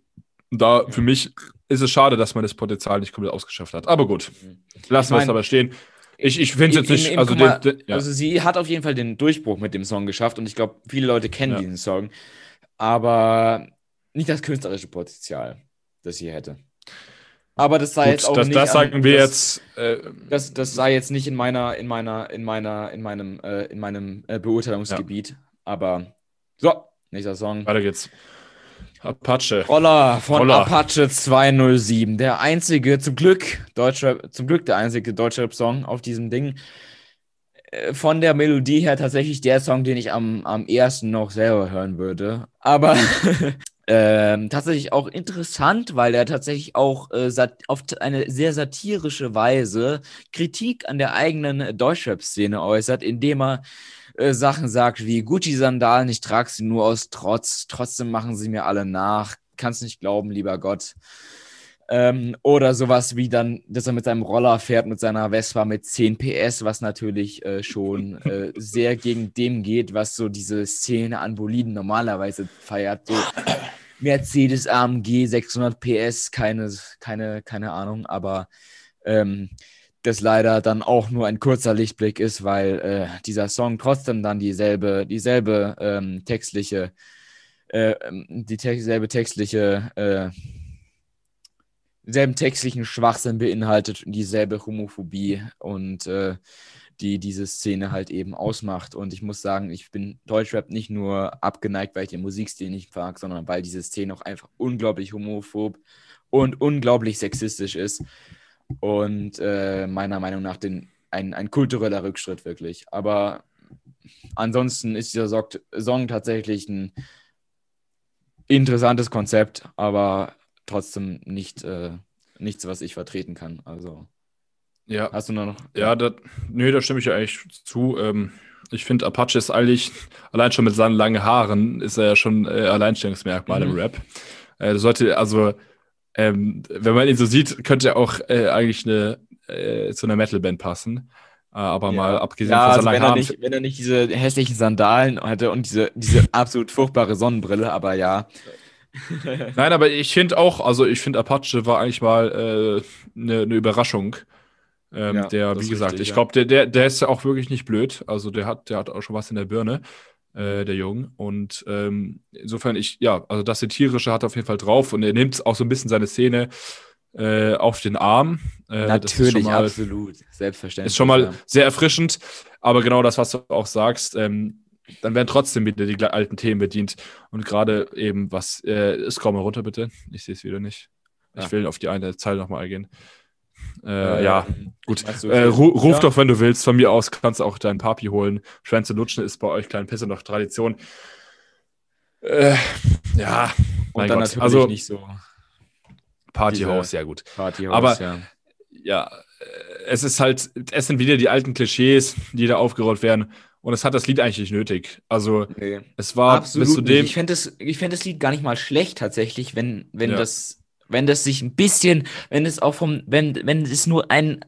Und da für mich ist es schade, dass man das Potenzial nicht komplett ausgeschöpft hat. Aber gut, lassen wir mein- es dabei stehen. Ich, ich finde es jetzt nicht, also, mal, den, den, ja. Also sie hat auf jeden Fall den Durchbruch mit dem Song geschafft und ich glaube, viele Leute kennen Ja. diesen Song, aber nicht das künstlerische Potenzial, das sie hätte. Aber das sei gut, jetzt auch das, nicht das an- sagen wir das, jetzt. Äh, Das, das sei jetzt nicht in meiner, in meiner, in meiner, in meinem, äh, in meinem äh, Beurteilungsgebiet. Aber so, nächster Song. weiter geht's. Apache. Roller von Roller. Apache 207. Der einzige, zum Glück, Deutschrap, zum Glück der einzige Deutschrap-Song auf diesem Ding. Äh, Von der Melodie her tatsächlich der Song, den ich am, am ersten noch selber hören würde. Aber ähm, tatsächlich auch interessant, weil er tatsächlich auch äh, auf eine sehr satirische Weise Kritik an der eigenen Deutschrap-Szene äußert, indem er äh, Sachen sagt wie Gucci-Sandalen, ich trage sie nur aus Trotz, trotzdem machen sie mir alle nach, kannst nicht glauben, lieber Gott. Ähm, oder sowas wie dann, dass er mit seinem Roller fährt, mit seiner Vespa mit 10 PS, was natürlich äh, schon äh, sehr gegen dem geht, was so diese Szene an Boliden normalerweise feiert. So Mercedes AMG 600 PS, keine, keine, keine Ahnung, aber ähm, das leider dann auch nur ein kurzer Lichtblick ist, weil äh, dieser Song trotzdem dann dieselbe, dieselbe ähm, textliche, äh, ähm, die te selbe textliche, äh, selben textlichen Schwachsinn beinhaltet und dieselbe Homophobie und äh, die diese Szene halt eben ausmacht. Und ich muss sagen, ich bin Deutschrap nicht nur abgeneigt, weil ich den Musikstil nicht mag, sondern weil diese Szene auch einfach unglaublich homophob und unglaublich sexistisch ist. Und äh, meiner Meinung nach den, ein, ein kultureller Rückschritt wirklich. Aber ansonsten ist dieser Song, tatsächlich ein interessantes Konzept, aber trotzdem nicht, äh, nichts, was ich vertreten kann. Also Ja, hast du noch. ja, da, nö, da stimme ich ja eigentlich zu. Ähm, ich finde, Apache ist eigentlich, allein schon mit seinen langen Haaren, ist er ja schon äh, Alleinstellungsmerkmal im Mhm. Rap. Äh, sollte, also, ähm, wenn man ihn so sieht, könnte er auch äh, eigentlich eine, äh, zu einer Metalband passen. Äh, aber mal abgesehen Ja, von also wenn er, nicht, wenn er nicht diese hässlichen Sandalen hätte und diese, diese absolut furchtbare Sonnenbrille, aber ja. Nein, aber ich finde auch, also ich finde Apache war eigentlich mal eine äh, ne Überraschung. Ähm, Ja, der, wie gesagt, richtig, ich ja. glaube, der, der, der ist ja auch wirklich nicht blöd. Also der hat, der hat auch schon was in der Birne, äh, der Junge. Und ähm, insofern, ich, ja, also das Satirische hat er auf jeden Fall drauf und er nimmt auch so ein bisschen seine Szene äh, auf den Arm. Äh, Natürlich, mal, absolut. Selbstverständlich. ist schon mal ja. sehr erfrischend. Aber genau das, was du auch sagst, ähm, dann werden trotzdem wieder die alten Themen bedient. Und gerade eben, was, äh, scroll mal runter bitte. Ich sehe es wieder nicht. Ich Ah. will auf die eine Zeile nochmal eingehen. Äh, Ähm, ja, gut. Äh, ru ruf ja. doch, wenn du willst. Von mir aus kannst du auch deinen Papi holen. Schwänze lutschen ist bei euch kleinen Pisse noch Tradition. Äh, ja, Und dann Gott. natürlich Also nicht so Partyhaus, sehr gut. Partyhaus, Aber- ja. ja, äh, es ist halt, es sind wieder die alten Klischees, die da aufgerollt werden. Und es hat das Lied eigentlich nicht nötig. Also, Nee. es war Absolut bis zu nicht. dem. Ich fände das, ich fänd das Lied gar nicht mal schlecht tatsächlich, wenn, wenn Ja. das, wenn das sich ein bisschen, wenn es auch vom, wenn, wenn es nur ein,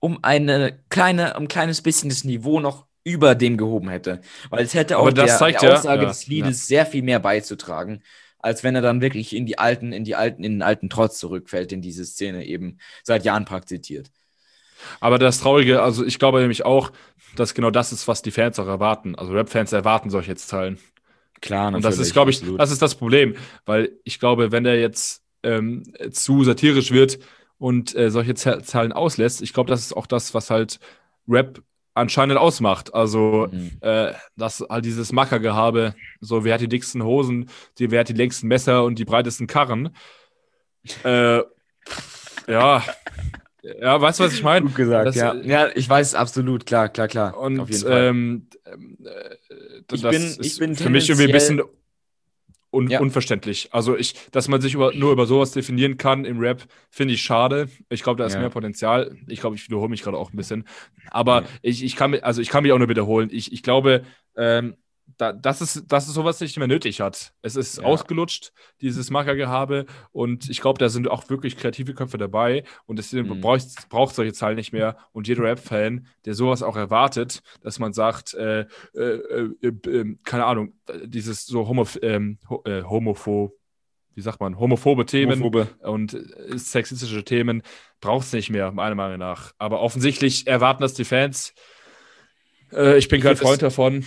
um eine kleine, um ein kleines bisschen das Niveau noch über dem gehoben hätte. Weil es hätte auch der, der ja- Aussage ja, des Liedes sehr viel mehr beizutragen, als wenn er dann wirklich in die alten, in die alten, in den alten Trotz zurückfällt, den diese Szene eben seit Jahren praktiziert. Aber das Traurige, also ich glaube nämlich auch, dass genau das ist, was die Fans auch erwarten. Also Rap-Fans erwarten solche Zahlen. Klar, Und das ist, glaube ich, das ist das Problem. Weil ich glaube, wenn der jetzt ähm, zu satirisch wird und äh, solche Z Zahlen auslässt, ich glaube, das ist auch das, was halt Rap anscheinend ausmacht. Also, Mhm. äh, das halt dieses Mackergehabe, so wer hat die dicksten Hosen, die, wer hat die längsten Messer und die breitesten Karren. Äh, ja. Ja, weißt du, was ich meine? Gut gesagt, Das- ja. Ja, ich weiß absolut, klar, klar, klar. Und ähm, äh, Ich das bin- ist ich bin für mich irgendwie ein bisschen un Ja. unverständlich. Also ich, dass man sich über, nur über sowas definieren kann im Rap, finde ich schade. Ich glaube, da ist Ja. mehr Potenzial. Ich glaube, ich wiederhole mich gerade auch ein bisschen. Aber Ja. ich, ich kann mich, also ich kann mich auch nur wiederholen. Ich, ich glaube, ähm, da, das, ist, das ist sowas, nicht mehr nötig hat. Es ist Ja. ausgelutscht, dieses Markergehabe. Und ich glaube, da sind auch wirklich kreative Köpfe dabei. Und deswegen Mhm. braucht braucht solche Zahlen nicht mehr. Und jeder Rap-Fan, der sowas auch erwartet, dass man sagt, äh, äh, äh, äh, keine Ahnung, dieses so homo, ähm, äh, homopho, wie sagt man, homophobe Themen Homophobe. und äh, sexistische Themen braucht es nicht mehr, meiner Meinung nach. Aber offensichtlich erwarten das die Fans. Äh, ich bin kein Freund davon.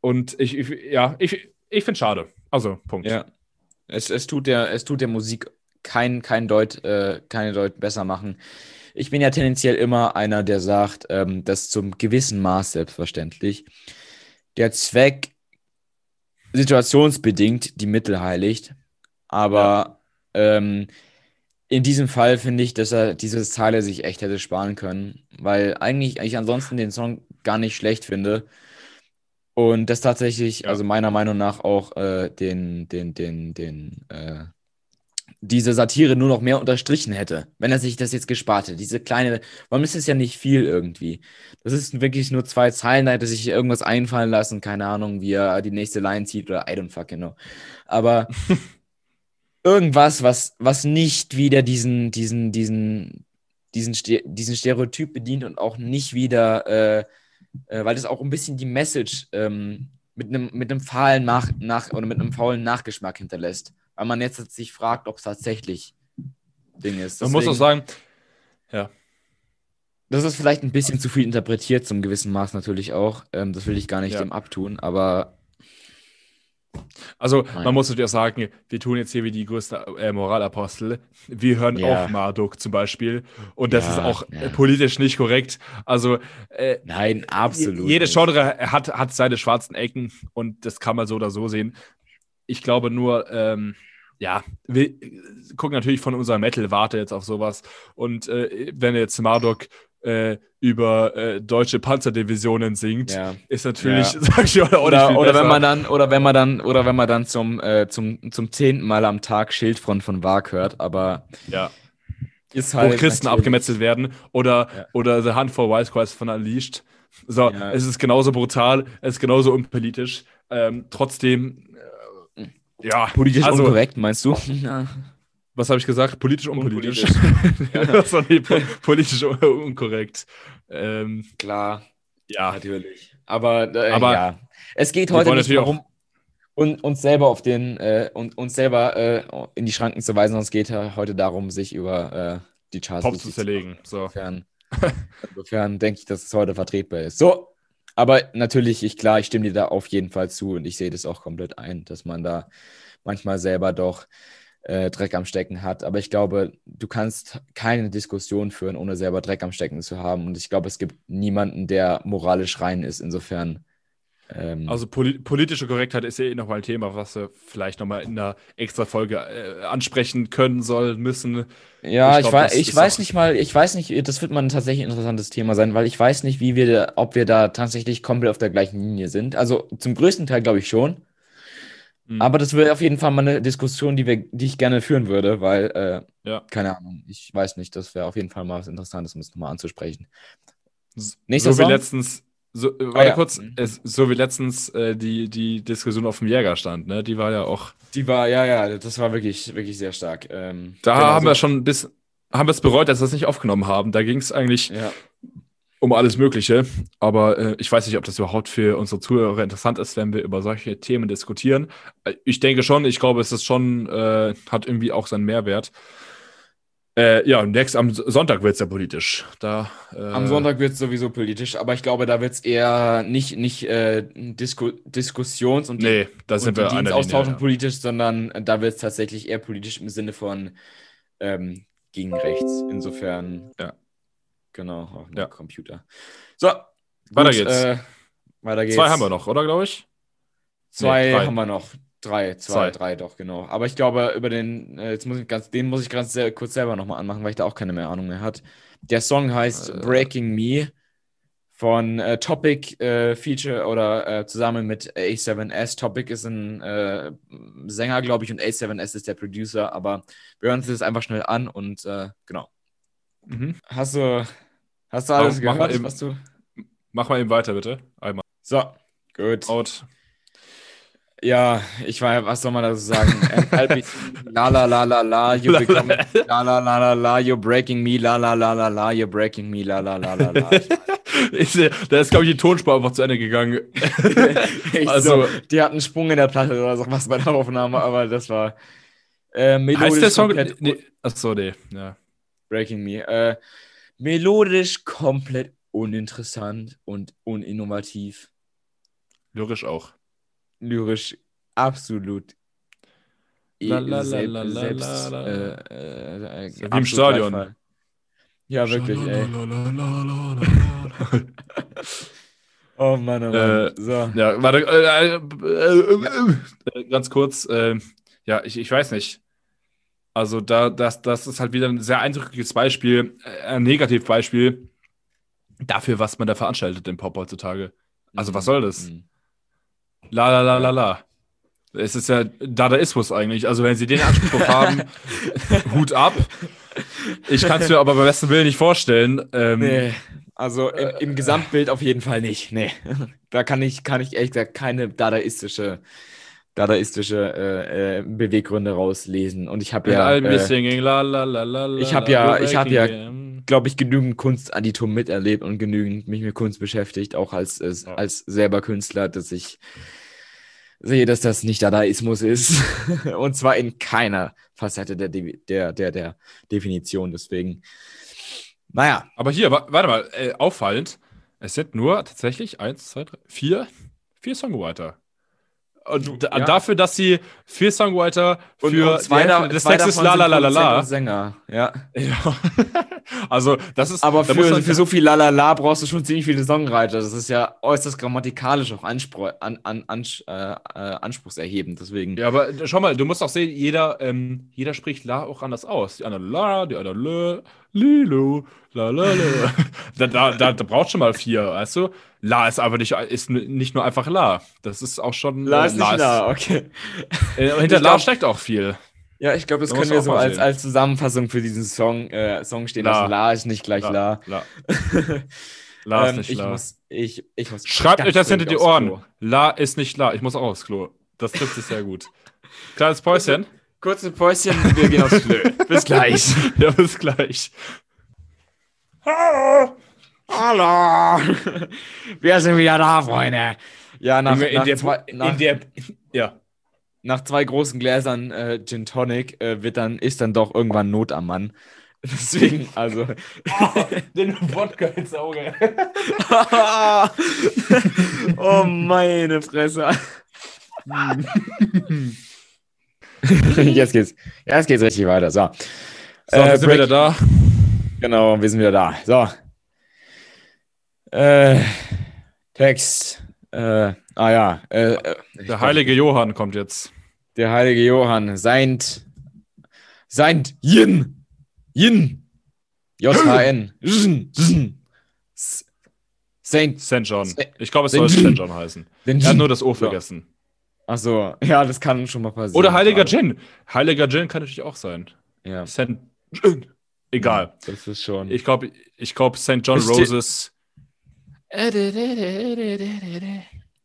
Und ich, ich ja, ich, ich finde es schade. Also, Punkt. Ja. Es, es, tut der, es tut der Musik kein, kein Deut, äh, keine Deut besser machen. Ich bin ja tendenziell immer einer, der sagt, ähm, dass zum gewissen Maß selbstverständlich der Zweck situationsbedingt die Mittel heiligt. Aber ähm, in diesem Fall finde ich, dass er diese Zeile sich echt hätte sparen können, weil eigentlich ich ansonsten den Song gar nicht schlecht finde. Und das tatsächlich, also meiner Meinung nach auch äh, den, den, den, den, äh, diese Satire nur noch mehr unterstrichen hätte, wenn er sich das jetzt gespart hätte. Diese kleine, warum ist es ja nicht viel irgendwie? Das ist wirklich nur zwei Zeilen, da hätte sich irgendwas einfallen lassen, keine Ahnung, wie er die nächste Line zieht oder I don't fucking know. Aber irgendwas, was, was nicht wieder diesen, diesen, diesen, diesen, diesen Stereotyp bedient und auch nicht wieder, äh, äh, weil das auch ein bisschen die Message ähm, mit einem mit einem fahlen nach, nach oder mit einem faulen Nachgeschmack hinterlässt. Weil man jetzt sich fragt, ob es tatsächlich Ding ist. Man muss auch Deswegen- sagen, das ist vielleicht ein bisschen zu viel interpretiert, zum gewissen Maß natürlich auch. Ähm, das will ich gar nicht Ja. dem abtun, aber also Nein. man muss natürlich auch sagen, wir tun jetzt hier wie die größten äh, Moralapostel. Wir hören Ja. auch Marduk zum Beispiel. Und das Ja, ist auch ja. äh, politisch nicht korrekt. Also äh, nein, absolut. Jede nicht. Genre hat, hat seine schwarzen Ecken und das kann man so oder so sehen. Ich glaube nur, ähm, ja, wir gucken natürlich von unserer Metal-Warte jetzt auf sowas. Und äh, wenn jetzt Marduk äh, über äh, deutsche Panzerdivisionen singt, Ja. ist natürlich, Ja. sag ich, auch nicht Oder, oder besser. wenn man dann, oder wenn man dann, oder wenn man dann zum, äh, zum, zum zehnten Mal am Tag Schildfront von Wag hört, aber ja, ist wo halt. Christen natürlich- abgemetzelt werden oder, Ja. oder The Hunt for Wise Christ von Unleashed. So, es ist genauso brutal, es ist genauso unpolitisch. Ähm, trotzdem, äh, ja, Politisch also, unkorrekt, meinst du? Was habe ich gesagt? Politisch, unpolitisch. Ja. das war politisch un unkorrekt. Ähm, Klar, ja, natürlich. Aber, äh, Aber ja. Es geht heute nicht darum, und, uns selber auf den, äh, und, uns selber äh, in die Schranken zu weisen, sondern es geht heute darum, sich über äh, die Charts Pop zu zerlegen. So. Insofern, insofern denke ich, dass es heute vertretbar ist. So, aber natürlich, ich klar, ich stimme dir da auf jeden Fall zu und ich sehe das auch komplett ein, dass man da manchmal selber doch äh, Dreck am Stecken hat. Aber ich glaube, du kannst keine Diskussion führen, ohne selber Dreck am Stecken zu haben. Und ich glaube, es gibt niemanden, der moralisch rein ist. Insofern Ähm, Also poli politische Korrektheit ist ja eh nochmal ein Thema, was wir vielleicht nochmal in einer extra Folge äh, ansprechen können, sollen, müssen. Ja, Ich ich, glaub, wei das ich weiß nicht mal, ich weiß nicht, das wird mal ein tatsächlich interessantes Thema sein, weil ich weiß nicht, wie wir, ob wir da tatsächlich komplett auf der gleichen Linie sind. Also zum größten Teil glaube ich schon. Hm. Aber das wäre auf jeden Fall mal eine Diskussion, die, wir, die ich gerne führen würde, weil, äh, Ja. keine Ahnung, ich weiß nicht, das wäre auf jeden Fall mal was Interessantes, um es nochmal anzusprechen. Nächster so wie Song? letztens, so, äh, warte Ah, ja. kurz, Mhm. es, so wie letztens äh, die, die Diskussion auf dem Jägerstand, ne? Die war ja auch. Die war, ja, ja, das war wirklich, wirklich sehr stark. Ähm, Da genau haben so. wir schon ein bisschen, haben wir es bereut, dass wir es nicht aufgenommen haben. Da ging es eigentlich Ja, um alles Mögliche. Aber äh, ich weiß nicht, ob das überhaupt für unsere Zuhörer interessant ist, wenn wir über solche Themen diskutieren. Äh, Ich denke schon, ich glaube, es ist schon, äh, hat irgendwie auch seinen Mehrwert. Äh, ja, und nächst am Sonntag wird es ja politisch. Da, äh, Am Sonntag wird es sowieso politisch, aber ich glaube, da wird es eher nicht, nicht äh, Disku Diskussions- und, Nee, da und sind wir die Dienstaustauschen. Ja. politisch, sondern da wird es tatsächlich eher politisch im Sinne von ähm, gegen rechts. Insofern, Ja. Genau, auf dem Ja. Computer. So, Weiter gut, geht's. Äh, weiter geht's. Zwei haben wir noch, oder, glaube ich? Zwei Nee, haben wir noch. Drei, zwei, Zwei. drei doch, genau. Aber ich glaube, über den, äh, jetzt muss ich ganz, den muss ich ganz sehr, kurz selber nochmal anmachen, weil ich da auch keine mehr Ahnung mehr hat. Der Song heißt Äh. Breaking Me von äh, Topic äh, Feature oder äh, zusammen mit A7S. Topic ist ein äh, Sänger, glaube ich, und A7S ist der Producer, aber wir hören uns das einfach schnell an und genau. Mhm. Hast du, hast du alles Mach- mach mal gehört, eben- was du. Mach mal eben weiter, bitte. Einmal So, gut. out. Ja, ich war, was soll man dazu sagen? Ähm, la la la la la, you become, la la la la la, you're breaking me, la la la la la, you're breaking me, la la la la la. Äh, da ist, glaube ich, die Tonspur einfach zu Ende gegangen. Also- so, die hatten einen Sprung in der Platte oder so was bei der Aufnahme, aber das war äh, heißt der Song? Nee, achso, nee. Ja. Breaking Me. Äh, melodisch komplett uninteressant und uninnovativ. Lyrisch auch. Lyrisch absolut äh, äh, äh, Wie im Stadion. Ja, wirklich, ey. Oh Mann, oh Mann. Äh, so. Ja, warte, äh, äh, äh, äh, ganz kurz, äh, ja, ich, ich weiß nicht. Also da, das, das ist halt wieder ein sehr eindrückliches Beispiel, äh, ein Negativbeispiel dafür, was man da veranstaltet im Pop heutzutage. Also was soll das? Mhm. La la la la la. Es ist ja Dadaismus eigentlich. Also wenn sie den Anspruch haben, Hut ab. Ich kann es mir aber beim besten Willen nicht vorstellen. Ähm, Nee, also im, im Gesamtbild auf jeden Fall nicht. Nee. Da kann ich, kann ich ehrlich gesagt keine dadaistische, dadaistische äh, äh, Beweggründe rauslesen. Und ich habe ja, äh, singing, la la la ich hab la, ja- ich hab breaking ja- glaube ich, genügend Kunstadditum miterlebt und genügend mich mit Kunst beschäftigt, auch als, äh, Ja. als selber Künstler, dass ich sehe, dass das nicht Dadaismus ist. und zwar in keiner Facette der, Devi- der, der, der Definition. Deswegen, naja, Aber hier, wa- warte mal, äh, auffallend, es sind nur tatsächlich eins, zwei, drei, vier, vier Songwriter. Und Ja. dafür, dass sie vier Songwriter für und, und zwei, da, des zwei Textes la la la la la. Sänger. Ja. Ja. also, das ist. Aber da für, man- für so viel Lalala brauchst du schon ziemlich viele Songwriter. Das ist ja äußerst grammatikalisch auch anspro an, an, an, äh, äh, anspruchserhebend. Deswegen. Ja, aber schau mal, du musst auch sehen, jeder, ähm, jeder spricht La auch anders aus. Die andere La, die andere Lö, Lilo, La La La. da, da, da, da braucht schon mal vier, weißt du? La ist aber nicht, ist nicht nur einfach La. Das ist auch schon. La äh, ist nicht La, okay. Äh, hinter Ich La glaub- steckt auch viel. Ja, ich glaube, das Da können wir so als, sehen. als Zusammenfassung für diesen Song, äh, Song stehen La. lassen. La ist nicht gleich La. La. La ist Ähm, nicht ich, La. muss, ich, ich muss. Schreibt euch das hinter die Ohren. Klo. La ist nicht La. Ich muss auch aufs Klo. Das trifft sich sehr gut. Kleines Päuschen. Kurze Päuschen, wir gehen aufs Klo. Bis gleich. ja, bis gleich. Hallo! Wir sind wieder da, Freunde. Ja, nach, Junge, nach, in, der, zwei, nach, in der. Ja. nach zwei großen Gläsern äh, Gin Tonic äh, wird dann, ist dann doch irgendwann Not am Mann. Deswegen, also. Den Wodka ins Auge. oh, meine Fresse. jetzt geht's. Jetzt geht's richtig weiter. So. So, Äh, wir sind Break- wieder da. Genau, wir sind wieder da. So. Äh, Text. Äh, ah ja. Äh, äh, Der heilige Johann kommt jetzt. Der heilige Johann. Seint. Seint. Yin. Yin. J-H-N. Saint. St. John. Ich glaube, es soll. St. John heißen. Er hat nur das O vergessen. Achso, ja, das kann schon mal passieren. Oder heiliger. Gin. Heiliger Gin kann natürlich auch sein. Ja, St. John. Egal. das ist schon. Ich glaube, ich glaub, St. John Roses.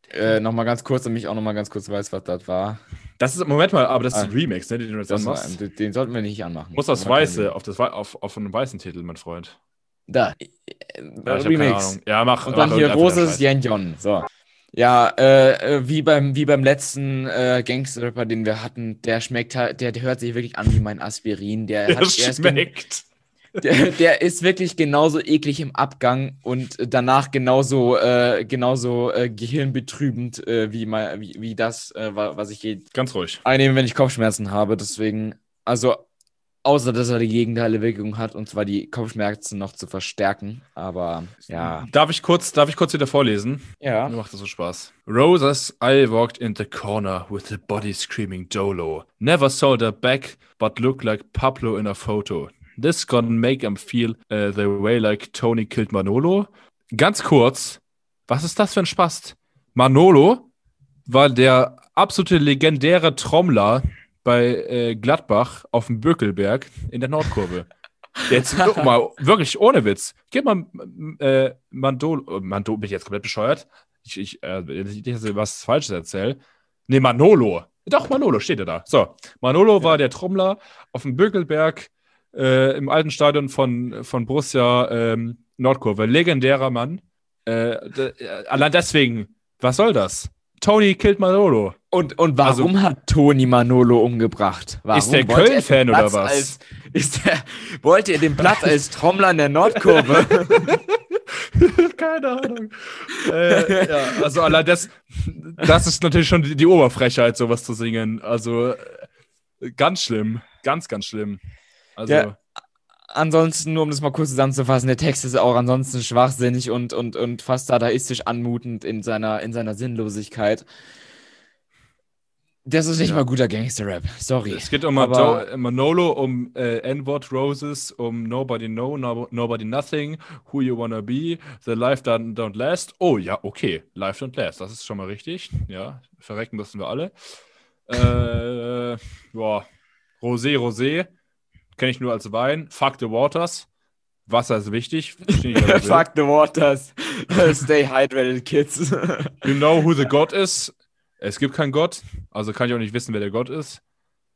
Äh, nochmal ganz kurz, damit ich auch nochmal ganz kurz weiß, was das war. Das ist, Moment mal, aber das ist ein Ah. Remix, ne, den du jetzt anmachst. den, den sollten wir nicht anmachen. Muss das Weiße auf, das, auf, auf einen weißen Titel, mein Freund. Da. Ja, Remix. Ja, mach. Und dann mach hier Scheiß. Yen Jon. So. Ja, äh, äh, wie beim, wie beim letzten äh, Gangster-Rapper, den wir hatten, der schmeckt halt, der, der hört sich wirklich an wie mein Aspirin. Der, Der hat, schmeckt. der, der ist wirklich genauso eklig im Abgang und danach genauso, äh, genauso äh, gehirnbetrübend äh, wie, mal, wie, wie das, äh, wa- was ich je Ganz ruhig. einnehme, wenn ich Kopfschmerzen habe. Deswegen, also außer dass er die gegenteile Wirkung hat, und zwar die Kopfschmerzen noch zu verstärken. Aber ja. Darf ich kurz, darf ich kurz wieder vorlesen? Ja. Mir macht das so Spaß. Roses, I walked in the corner with the body screaming Dolo. Never saw their back, but looked like Pablo in a photo. This gonna make him feel uh, the way like Tony killed Manolo. Ganz kurz, was ist das für ein Spast? Manolo war der absolute legendäre Trommler bei äh, Gladbach auf dem Bökelberg in der Nordkurve. Jetzt guck mal, wirklich ohne Witz. Gib mal äh, Mandolo, Mandolo, bin ich jetzt komplett bescheuert? Ich, ich, äh, nicht, dass ich was Falsches erzähle. Nee, Manolo. Doch, Manolo steht ja da. So, Manolo war der Trommler auf dem Bökelberg äh, im alten Stadion von, von Borussia ähm, Nordkurve. Legendärer Mann. Äh, äh, allein deswegen, was soll das? Tony killt Manolo. Und, und warum hat Toni Manolo umgebracht? Warum? Also Ist der er Köln-Fan oder was? Als, ist der, wollte er den Platz als Trommler in der Nordkurve? Keine Ahnung. äh, ja, also allein das, das ist natürlich schon die, die Oberfrechheit, sowas zu singen. Also äh, ganz schlimm. Ganz, ganz schlimm. Also, Ja. Ansonsten, nur um das mal kurz zusammenzufassen, der Text ist auch ansonsten schwachsinnig und, und, und fast dadaistisch anmutend in seiner, in seiner Sinnlosigkeit. Das ist nicht Ja. mal guter Gangster-Rap. Sorry. es geht um Aber- Manolo, um äh, N-Word Roses, um Nobody Know, no, Nobody Nothing, Who You Wanna Be, The Life Don't, don't Last. Oh ja, okay, Life Don't Last, das ist schon mal richtig. Ja, verrecken müssen wir alle. Äh, boah, Rosé, Rosé, kenne ich nur als Wein. Fuck the Waters, Wasser ist wichtig. Nicht. Fuck the waters. Stay hydrated, kids. You know who the God is? Es gibt keinen Gott, also kann ich auch nicht wissen, wer der Gott ist.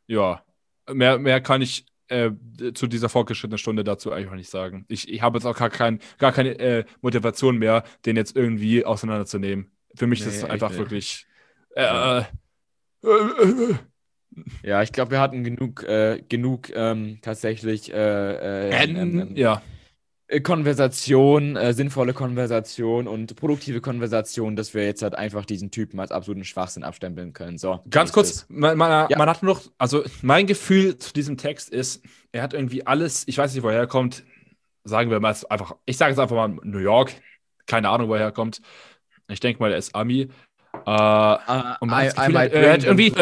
Ja, mehr, mehr kann ich äh, zu dieser fortgeschrittenen Stunde dazu eigentlich auch nicht sagen. Ich, ich habe jetzt auch gar, kein, gar keine äh, Motivation mehr, den jetzt irgendwie auseinanderzunehmen. Für mich Nee, ist es einfach nicht. wirklich. Äh, Ja. Ja, ich glaube, wir hatten genug, äh, genug ähm, tatsächlich äh, äh, ähm, ähm, ja, äh, Konversation, äh, sinnvolle Konversation und produktive Konversation, dass wir jetzt halt einfach diesen Typen als absoluten Schwachsinn abstempeln können. So, Ganz kurz, man, man, Ja. man hat nur noch, also mein Gefühl zu diesem Text ist, er hat irgendwie alles, ich weiß nicht, woher er kommt, sagen wir mal einfach, ich sage jetzt einfach mal New York, keine Ahnung, woher er kommt. Ich denke mal, er ist Ami. Äh, Ah, Und man I, I might hat bring irgendwie-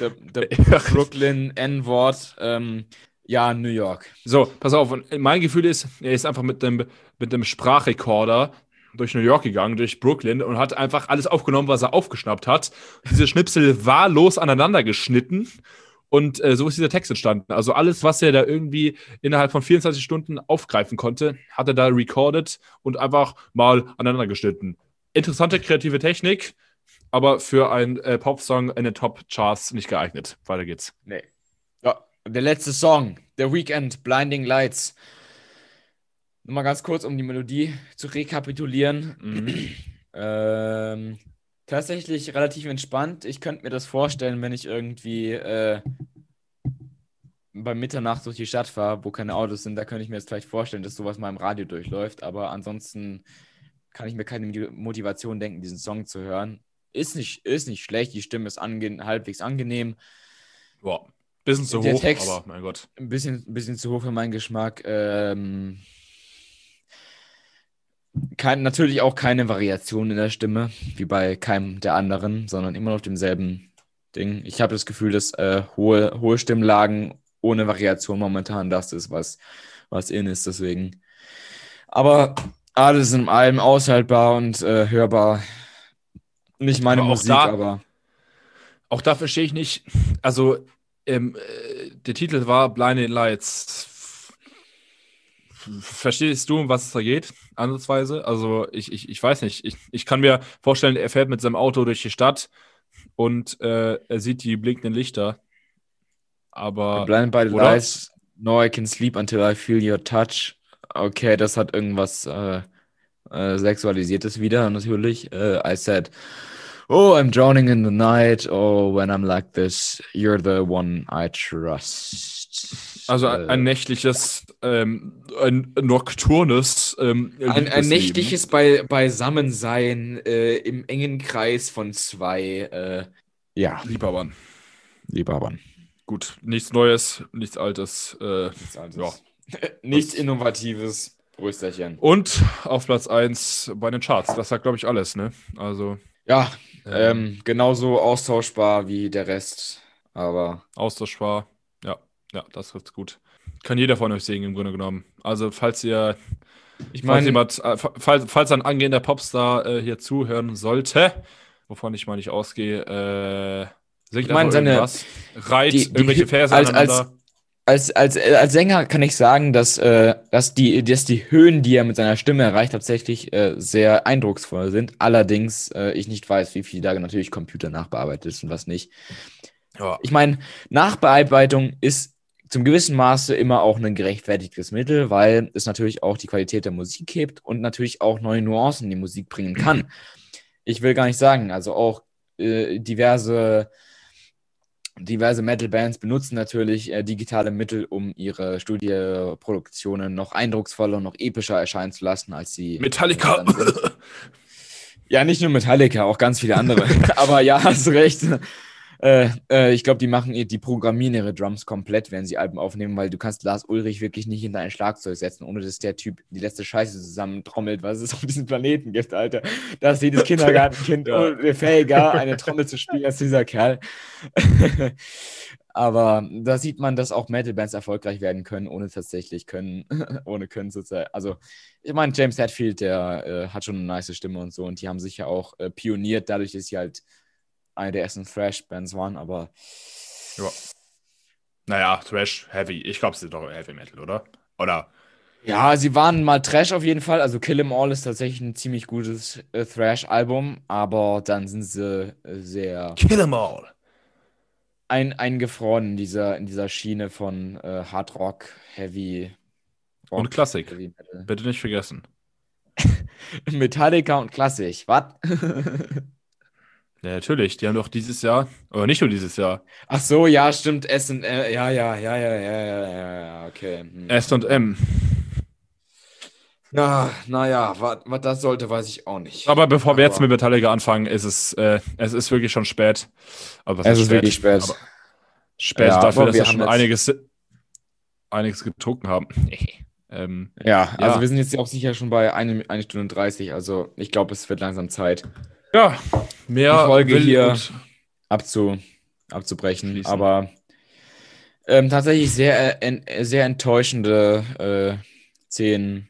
the Brooklyn N-Wort, ähm, ja, New York. so, pass auf, und mein Gefühl ist, er ist einfach mit dem, mit dem Sprachrekorder durch New York gegangen, durch Brooklyn und hat einfach alles aufgenommen, was er aufgeschnappt hat. Diese Schnipsel wahllos aneinander geschnitten und äh, so ist dieser Text entstanden. Also alles, was er da irgendwie innerhalb von 24 Stunden aufgreifen konnte, hat er da recorded und einfach mal aneinander geschnitten. Interessante kreative Technik, aber für einen äh, Popsong in den Top-Charts nicht geeignet. Weiter geht's. Nee. Ja, der letzte Song, The Weekend, Blinding Lights. Nochmal ganz kurz, um die Melodie zu rekapitulieren. Mhm. Ähm, tatsächlich relativ entspannt. Ich könnte mir das vorstellen, wenn ich irgendwie äh, bei Mitternacht durch die Stadt fahre, wo keine Autos sind. Da könnte ich mir jetzt vielleicht vorstellen, dass sowas mal im Radio durchläuft. Aber ansonsten kann ich mir keine Moti- Motivation denken, diesen Song zu hören. Ist nicht, ist nicht schlecht, die Stimme ist ange halbwegs angenehm. Boah, bisschen zu Der hoch, Text- aber mein Gott. Ein bisschen, ein bisschen zu hoch für meinen Geschmack. Ähm, kein, natürlich auch keine Variation in der Stimme, wie bei keinem der anderen, sondern immer noch demselben Ding. Ich habe das Gefühl, dass äh, hohe, hohe Stimmlagen ohne Variation momentan das ist, was, was in ist. Deswegen. Aber alles in allem aushaltbar und äh, hörbar. Nicht meine Aber auch Musik, da- aber Auch da verstehe ich nicht. Also, ähm, äh, der Titel war Blinding Lights. Verstehst du, um was es da geht? Ansatzweise? Also, ich, ich, ich weiß nicht. Ich, ich kann mir vorstellen, er fährt mit seinem Auto durch die Stadt und äh, er sieht die blinkenden Lichter. Aber Blinded by the oder? Lights, No, I can sleep until I feel your touch. Okay, das hat irgendwas äh, äh, Sexualisiertes wieder, natürlich. Äh, I said, Oh, I'm drowning in the night. Oh, when I'm like this, you're the one I trust. also Äh, ein nächtliches, ähm, ein nokturnes, ähm, ein, ein nächtliches Bei Beisammensein äh, im engen Kreis von zwei. Äh, ja, Liebhabern. lieber Mann. Gut, nichts Neues, nichts Altes. Äh, ja. Nichts Innovatives. Brüsterchen. Und auf Platz 1 bei den Charts. Das sagt, glaube ich, alles, ne? Also, Ja, ähm, ähm, genauso austauschbar wie der Rest. Aber austauschbar. Ja, ja, das trifft's gut. Kann jeder von euch singen, im Grunde genommen. Also, falls ihr, ich falls meine, jemand, äh, falls, falls ein angehender Popstar äh, hier zuhören sollte, wovon ich mal nicht ausgehe, äh, singt Ich meine, seine- irgendwas, reiht die- die- irgendwelche Verse als- aneinander. als, als, äh, als Sänger kann ich sagen, dass, äh, dass, die, dass die Höhen, die er mit seiner Stimme erreicht, tatsächlich äh, sehr eindrucksvoll sind. Allerdings äh, ich nicht weiß, wie viel da natürlich Computer nachbearbeitet ist und was nicht. ja. Ich meine, Nachbearbeitung ist zum gewissen Maße immer auch ein gerechtfertigtes Mittel, weil es natürlich auch die Qualität der Musik hebt und natürlich auch neue Nuancen in die Musik bringen kann. Ich will gar nicht sagen, also auch äh, diverse, diverse Metal-Bands benutzen natürlich äh, digitale Mittel, um ihre Studioproduktionen noch eindrucksvoller und noch epischer erscheinen zu lassen, als sie Metallica. dann sind. Ja, nicht nur Metallica, auch ganz viele andere. Aber ja, hast recht. Äh, äh, ich glaube, die machen, die programmieren ihre Drums komplett, wenn sie Alben aufnehmen, weil du kannst Lars Ulrich wirklich nicht hinter ein Schlagzeug setzen, ohne dass der Typ die letzte Scheiße zusammentrommelt, was es auf diesem Planeten gibt, Alter. Da ist jedes Kindergartenkind Ja. fähiger, eine Trommel zu spielen als dieser Kerl. Aber da sieht man, dass auch Metal-Bands erfolgreich werden können, ohne tatsächlich können, ohne können sozusagen. Also, ich meine, James Hetfield, der äh, hat schon eine nice Stimme und so, und die haben sich ja auch äh, pioniert, dadurch, dass sie halt eine der ersten Thrash-Bands waren, aber ja. Naja, Thrash, Heavy. Ich glaube, es ist doch Heavy Metal, oder? Oder? ja, sie waren mal Trash auf jeden Fall. Also Kill 'Em All ist tatsächlich ein ziemlich gutes äh, Thrash-Album, aber dann sind sie äh, sehr Kill 'em all. ein, eingefroren in dieser, in dieser Schiene von äh, Hard Rock, Heavy Rock, Und Klassik. Heavy Metal. Bitte nicht vergessen. Metallica und Klassik, was? Ja, natürlich. Die haben doch dieses Jahr, oder nicht nur dieses Jahr. Ach so, ja, stimmt. S und M. Ja, ja, ja, ja, ja, ja, ja, okay. Hm. S und M. Ja, naja, was, das sollte, weiß ich auch nicht. Aber bevor aber wir jetzt mit Metallica anfangen, ist es, äh, es ist wirklich schon spät. Aber es ist, spät? wirklich spät. Spät ja, dafür, dass wir schon einiges, einiges getrunken haben. ähm, ja, also ja. wir sind jetzt auch sicher schon bei 1 eine, eine Stunde 30. Also ich glaube, es wird langsam Zeit ja, mehr Die Folge hier- abzu, abzubrechen. Schließen. Aber ähm, tatsächlich sehr, äh, en, sehr enttäuschende äh, Szenen.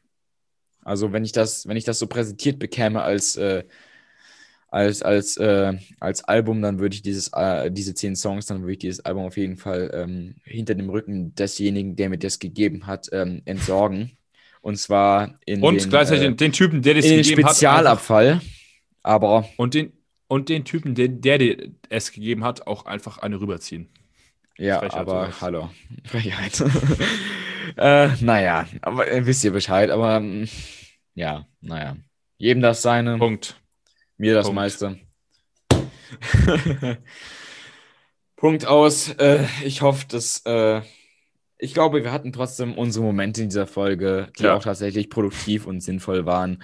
Also wenn ich das, wenn ich das so präsentiert bekäme als, äh, als, als, äh, als Album, dann würde ich dieses, äh, diese zehn Songs, dann würde ich dieses Album auf jeden Fall ähm, hinter dem Rücken desjenigen, der mir das gegeben hat, ähm, entsorgen. Und zwar in Und den, gleichzeitig äh, den, Typen, der das in den gegeben hat. Aber Und den, und den Typen, der, der dir es gegeben hat, auch einfach eine rüberziehen. ja, Frechheit, aber sowas. hallo. Frechheit. äh, naja, aber äh, wisst ihr Bescheid, aber mm, ja, naja. Jedem das seine, Punkt. mir das Punkt. meiste. Punkt aus. Äh, ich hoffe, dass. Äh, ich glaube, wir hatten trotzdem unsere Momente in dieser Folge, die Ja. auch tatsächlich produktiv und sinnvoll waren.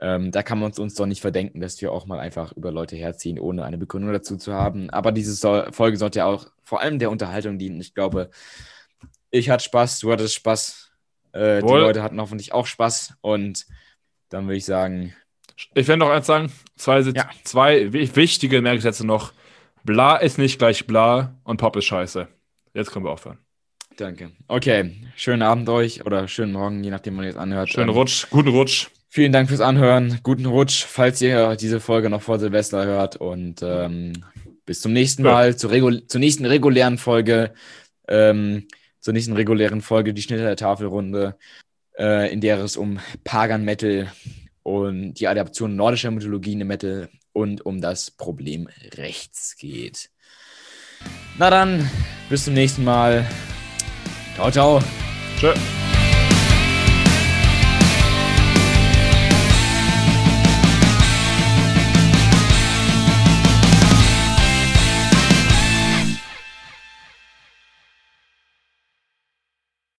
Ähm, da kann man uns, uns doch nicht verdenken, dass wir auch mal einfach über Leute herziehen, ohne eine Begründung dazu zu haben. Aber diese so Folge sollte ja auch vor allem der Unterhaltung dienen. Ich glaube, ich hatte Spaß, du hattest Spaß, äh, die. Leute hatten hoffentlich auch Spaß und Dann würde ich sagen, Ich werde noch eins sagen: zwei, Ja. zwei wi- wichtige Merksätze noch. Bla ist nicht gleich bla und Pop ist scheiße. Jetzt können wir aufhören. danke. Okay, schönen Abend euch oder schönen Morgen, je nachdem, wann ihr es anhört. Schönen Ähm, Rutsch, guten Rutsch. Vielen Dank fürs Anhören. Guten Rutsch, falls ihr diese Folge noch vor Silvester hört. Und ähm, bis zum nächsten Ja. Mal, zur, Regu zur nächsten regulären Folge. Ähm, zur nächsten regulären Folge, die Schnitte der Tafelrunde, äh, in der es um Pagan Metal und die Adaption nordischer Mythologie in Metal und um das Problem rechts geht. Na dann, bis zum nächsten Mal. Ciao, ciao. Tschö.